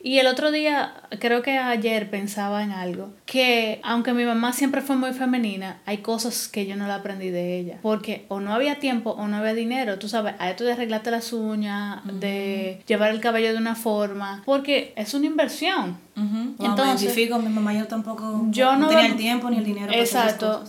Y el otro día, creo que ayer pensaba en algo, que aunque mi mamá siempre fue muy femenina, hay cosas que yo no la aprendí de ella. Porque o no había tiempo o no había dinero, tú sabes, a esto de arreglarte las uñas, de llevar el cabello de una forma, porque es una inversión.
Entonces, mi mamá yo tampoco yo no, tenía el tiempo ni el dinero.
Exacto.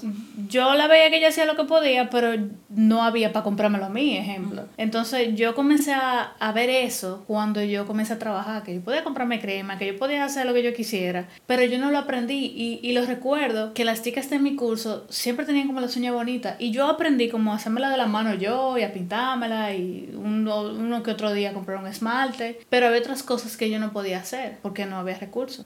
Yo la veía que ella hacía lo que podía, pero no había para comprármelo a mí, ejemplo. Entonces yo comencé a, a, ver eso cuando yo comencé a trabajar, que yo podía comprarme crema, que yo podía hacer lo que yo quisiera, pero yo no lo aprendí y, y lo recuerdo que las chicas de mi curso siempre tenían como las uñas bonitas y yo aprendí como a hacérmela de la mano yo y a pintármela y uno, uno que otro día comprar un esmalte, pero había otras cosas que yo no podía hacer porque no había recursos curso.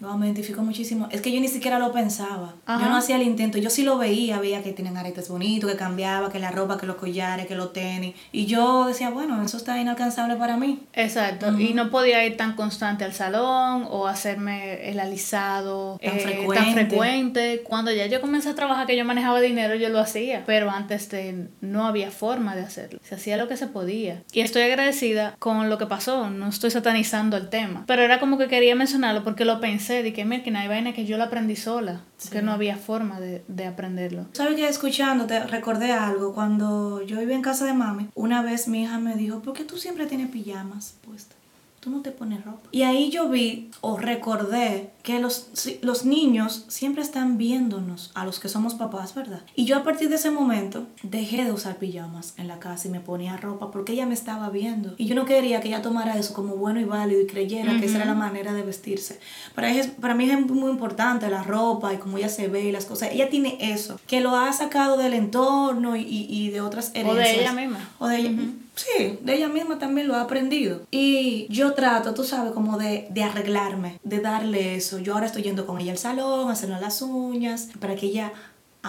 No, me identifico muchísimo. Es que yo ni siquiera lo pensaba. Yo no hacía el intento. Yo sí lo veía, veía que tienen aretes bonitos, que cambiaba, que la ropa, que los collares, que los tenis. Y yo decía, bueno, eso está inalcanzable para mí.
Exacto. Y no podía ir tan constante al salón o hacerme el alisado tan, eh, frecuente. tan frecuente. Cuando ya yo comencé a trabajar, que yo manejaba dinero, yo lo hacía. Pero antes de, no había forma de hacerlo. Se hacía lo que se podía. Y estoy agradecida con lo que pasó. No estoy satanizando el tema. Pero era como que quería mencionar porque lo pensé, de que mira, que hay vaina que yo lo aprendí sola, que no había forma de, de aprenderlo.
¿Sabes que escuchándote recordé algo? Cuando yo iba en casa de mami, una vez mi hija me dijo, ¿por qué tú siempre tienes pijamas puestas? Tú no te pones ropa. Y ahí yo vi o recordé que los, los niños siempre están viéndonos a los que somos papás, ¿verdad? Y yo a partir de ese momento dejé de usar pijamas en la casa y me ponía ropa porque ella me estaba viendo. Y yo no quería que ella tomara eso como bueno y válido y creyera que esa era la manera de vestirse. Para, ella, para mí es muy importante la ropa y cómo ella se ve y las cosas. Ella tiene eso, que lo ha sacado del entorno y, y, de otras
herencias. O de ella misma.
O de ella. Sí, de ella misma también lo ha aprendido. Y yo trato, tú sabes, como de, de arreglarme, de darle eso yo ahora estoy yendo con ella al salón, hacerle las uñas, para que ella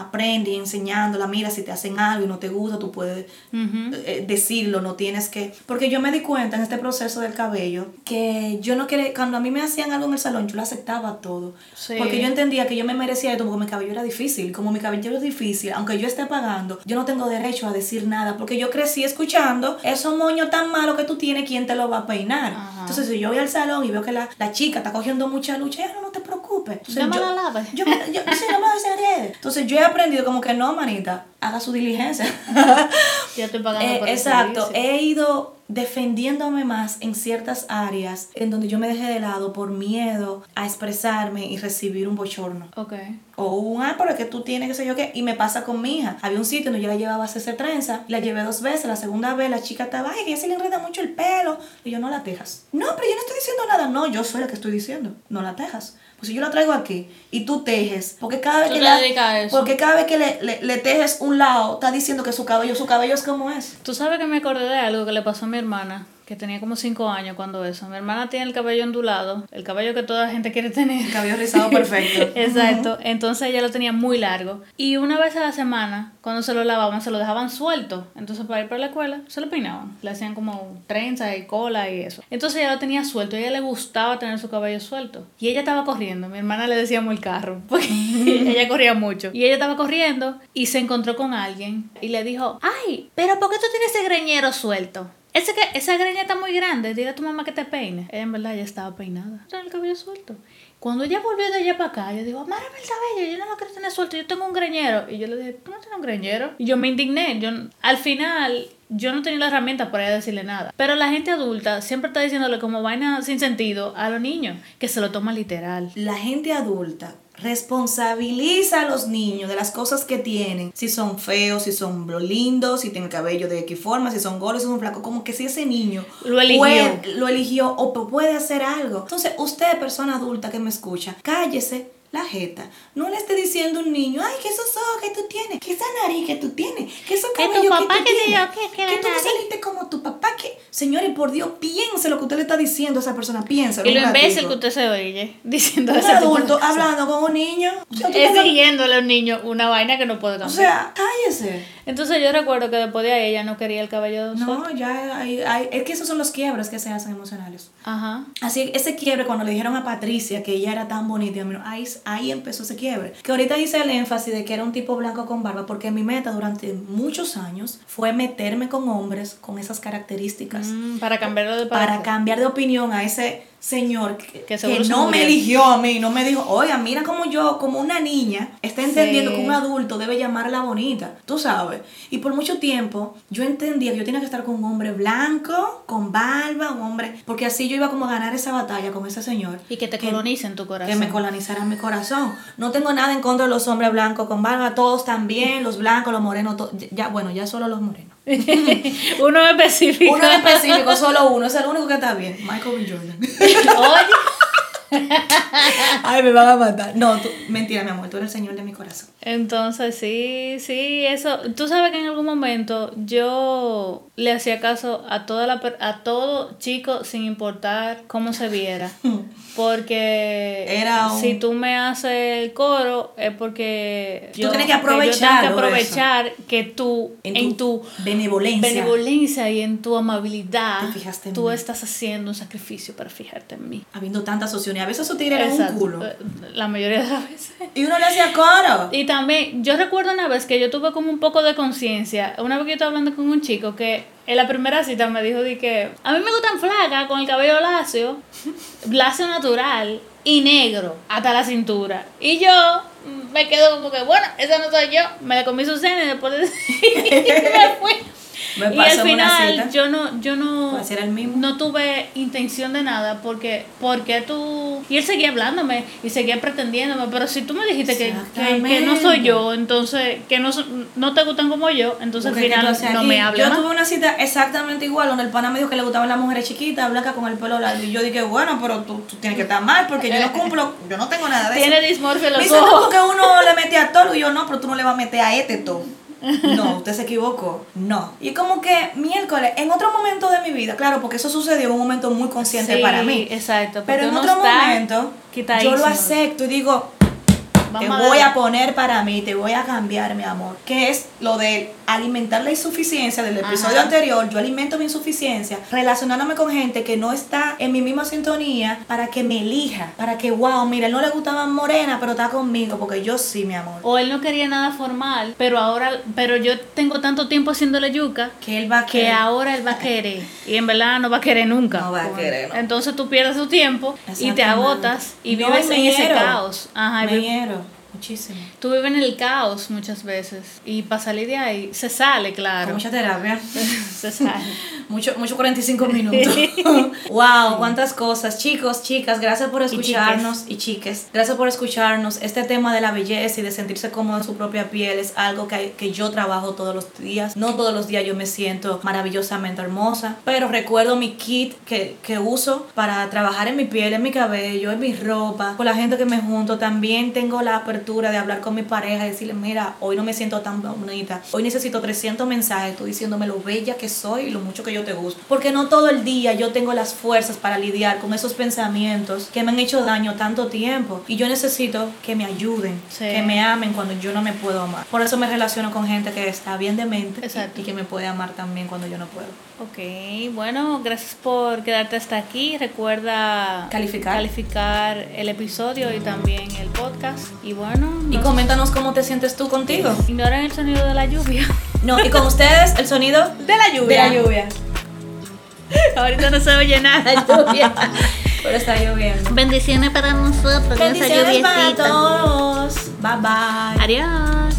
aprende enseñándola, mira, si te hacen algo y no te gusta, tú puedes eh, decirlo, no tienes que... Porque yo me di cuenta en este proceso del cabello que yo no quería, cuando a mí me hacían algo en el salón, yo lo aceptaba todo. Porque yo entendía que yo me merecía esto porque mi cabello era difícil. Como mi cabello es difícil, aunque yo esté pagando, yo no tengo derecho a decir nada porque yo crecí escuchando esos moños tan malos que tú tienes, ¿quién te lo va a peinar? Entonces, si yo voy al salón y veo que la, la chica está cogiendo mucha lucha, ya no, no te preocupes. Entonces,
no me la
laves. Yo, yo, yo, no me Entonces, yo he aprendido como que no, manita, haga su diligencia.
ya estoy pagando
eh, Exacto, he ido defendiéndome más en ciertas áreas en donde yo me dejé de lado por miedo a expresarme y recibir un bochorno.
Ok.
O un, ah, pero que tú tienes, que sé yo qué. Y me pasa con mi hija. Había un sitio donde yo la llevaba a hacerse trenza. La llevé dos veces. La segunda vez la chica estaba, ay, que ya se le enreda mucho el pelo. Y yo, no la tejas. No, pero yo no estoy diciendo nada. No, yo soy la que estoy diciendo. No la tejas. Pues si yo la traigo aquí y tú tejes, porque cada vez que, la, porque cada vez que le, le, le, tejes un lado, está diciendo que su cabello, su cabello es como es.
Tú sabes que me acordé de algo que le pasó a mi hermana que tenía como 5 años cuando eso. Mi hermana tiene el cabello ondulado, el cabello que toda la gente quiere tener.
El cabello rizado perfecto.
Exacto. Entonces ella lo tenía muy largo. Y una vez a la semana, cuando se lo lavaban, se lo dejaban suelto. Entonces para ir para la escuela, se lo peinaban. Le hacían como trenza y cola y eso. Entonces ella lo tenía suelto. A ella le gustaba tener su cabello suelto. Y ella estaba corriendo. Mi hermana le decía muy carro. Porque ella corría mucho. Y ella estaba corriendo y se encontró con alguien. Y le dijo, ay, pero ¿por qué tú tienes ese greñero suelto? Ese que, esa greña está muy grande, dile a tu mamá que te peine. Ella en verdad ya estaba peinada. Tenía el cabello suelto. Cuando ella volvió de allá para acá, yo digo, amárame el cabello, yo no lo quiero tener suelto, yo tengo un greñero. Y yo le dije, ¿tú no tienes un greñero? Y yo me indigné. Yo, al final, yo no tenía la herramienta para decirle nada. Pero la gente adulta siempre está diciéndole como vaina sin sentido a los niños, que se lo toma literal.
La gente adulta responsabiliza a los niños de las cosas que tienen, si son feos, si son lindos, si tienen cabello de X forma, si son gordos, si son flacos, como que si ese niño
Lo eligió.
puede- lo eligió o puede hacer algo. Entonces, usted, persona adulta que me escucha, cállese la jeta. No le esté diciendo a un niño, ay, que esos ojos que tú tienes, que esa nariz que tú tienes, que esos
Que tu
cabellos que,
papá
tú
que te
tienes,
dio, que-
tú no
nariz".
saliste como tu papá, que... Señores, por Dios, piense lo que usted le está diciendo a esa persona, piense.
Y lo imbécil que usted se oye diciendo
Un
ese tipo de
adulto hablando con un niño. O sea,
Exigiéndole a un niño una vaina que no puede
o
cambiar.
sea, cállese.
Entonces yo recuerdo que después de ahí ella no quería el cabello suelto.
No, ya hay, hay- es que esos son los quiebres que se hacen emocionales.
Ajá.
Así, ese quiebre cuando le dijeron a Patricia que ella era tan bonita, y a mí no, ahí, ahí empezó ese quiebre. Que ahorita hice el énfasis de que era un tipo blanco con barba, porque mi meta durante muchos años fue meterme con hombres con esas características.
Mm, para cambiarlo de
Para cambiar de opinión a ese señor que,
Que
no me eligió a mí, no me dijo, oiga, mira como yo, como una niña, está entendiendo
Sí.
que un adulto debe llamarla bonita, tú sabes. Y por mucho tiempo yo entendía que yo tenía que estar con un hombre blanco, con barba, un hombre, porque así yo iba como a ganar esa batalla con ese señor.
Y que te colonice en tu corazón.
Que me colonizara mi corazón. No tengo nada en contra de los hombres blancos con barba, todos también, los blancos, los morenos, ya, bueno, ya solo los morenos.
Uno específico.
Uno específico, solo uno, es el único que está bien, Michael B. Jordan.
Oye.
Ay, me van a matar. No, tú- mentira, mi amor, tú eres el señor de mi corazón.
Entonces, sí, sí, eso. Tú sabes que en algún momento yo le hacía caso a toda la a todo chico sin importar cómo se viera. Porque
Era un-
si tú me haces el coro es porque
Tú tienes que
yo tengo
aprovechar
que aprovechar que tú en, tu,
benevolencia.
benevolencia y en tu amabilidad
en
tú
mí.
estás haciendo un sacrificio para fijarte en mí.
Habiendo tantas opciones. A veces esos tigres eran un culo.
Eh, La mayoría de las veces.
Y uno le hacía coro.
Y también, yo recuerdo una vez que yo tuve como un poco de conciencia, una vez que yo estaba hablando con un chico que en la primera cita me dijo de que a mí me gustan flacas con el cabello lacio, lacio natural y negro hasta la cintura. Y yo me quedo como que, bueno, esa no soy yo, me la comí su cena y después de- me fui.
Me
y al final yo no yo no
era el mismo.
no tuve intención de nada porque porque tú y él seguía hablándome y seguía pretendiéndome pero si tú me dijiste que, que, que no soy yo entonces que no no te gustan como yo entonces
Porque
al final
¿qué tú haces
no me hablas
Yo
más
tuve una cita exactamente igual, donde el pana me dijo que le gustaban las mujeres chiquitas, blancas con el pelo largo. Y yo dije, bueno, pero tú, tú tienes que estar mal porque yo no cumplo, yo no tengo nada de eso.
tiene dismorfia en
Me
los
dice, no, porque uno le mete a todo y yo no, pero tú no le vas a meter a este todo. No, usted se equivocó. No. Y como que miércoles, en otro momento de mi vida, claro, porque eso sucedió en un momento muy consciente
Sí,
para mí.
exacto
Pero en otro momento, yo lo acepto y digo, te voy a poner para mí, te voy a cambiar, mi amor. Que es lo de alimentar la insuficiencia del episodio
Ajá.
anterior. Yo alimento mi insuficiencia relacionándome con gente que no está en mi misma sintonía para que me elija. Para que, wow, mira, él no le gustaba morena, pero está conmigo, porque yo sí, mi amor.
o él no quería nada formal pero ahora pero yo tengo tanto tiempo haciéndole yuca
Que él va a
que
querer.
ahora él va a querer y en verdad no va a querer nunca.
No va a querer, no.
Entonces tú pierdes tu tiempo y te agotas y
No,
vives en ese caos. Ajá,
Me. Muchísimo.
tú vives en el caos muchas veces y para salir de ahí se sale,
Con
claro.
mucha terapia.
se sale.
Mucho, mucho 45 minutos. wow, cuántas cosas. Chicos, chicas, gracias por escucharnos. Y chiques, gracias por escucharnos. Este tema de la belleza y de sentirse cómodo en su propia piel es algo que, que yo trabajo todos los días. No todos los días yo me siento maravillosamente hermosa, pero recuerdo mi kit que, que uso para trabajar en mi piel, en mi cabello, en mi ropa, con la gente que me junto. También tengo la apertura de hablar con mi pareja y decirle, mira, hoy no me siento tan bonita. Hoy necesito 300 mensajes, tú diciéndome lo bella que soy y lo mucho que yo te gusto. Porque no todo el día yo tengo las fuerzas para lidiar con esos pensamientos que me han hecho daño tanto tiempo. Y yo necesito que me ayuden,
Sí.
que me amen cuando yo no me puedo amar. Por eso me relaciono con gente que está bien de mente
Exacto.
y que me puede amar también cuando yo no puedo.
Ok, bueno, gracias por quedarte hasta aquí. Recuerda
Calificar.
calificar el episodio y también el podcast. Y bueno,
Y
nos-
coméntanos cómo te sientes tú contigo.
ignoren el sonido de la lluvia.
No, y con ustedes el sonido
De la lluvia.
de la lluvia.
Ahorita no se oye nada la lluvia.
Pero está lloviendo.
Bendiciones para nosotros.
Bendiciones para todos. Bye bye.
Adiós.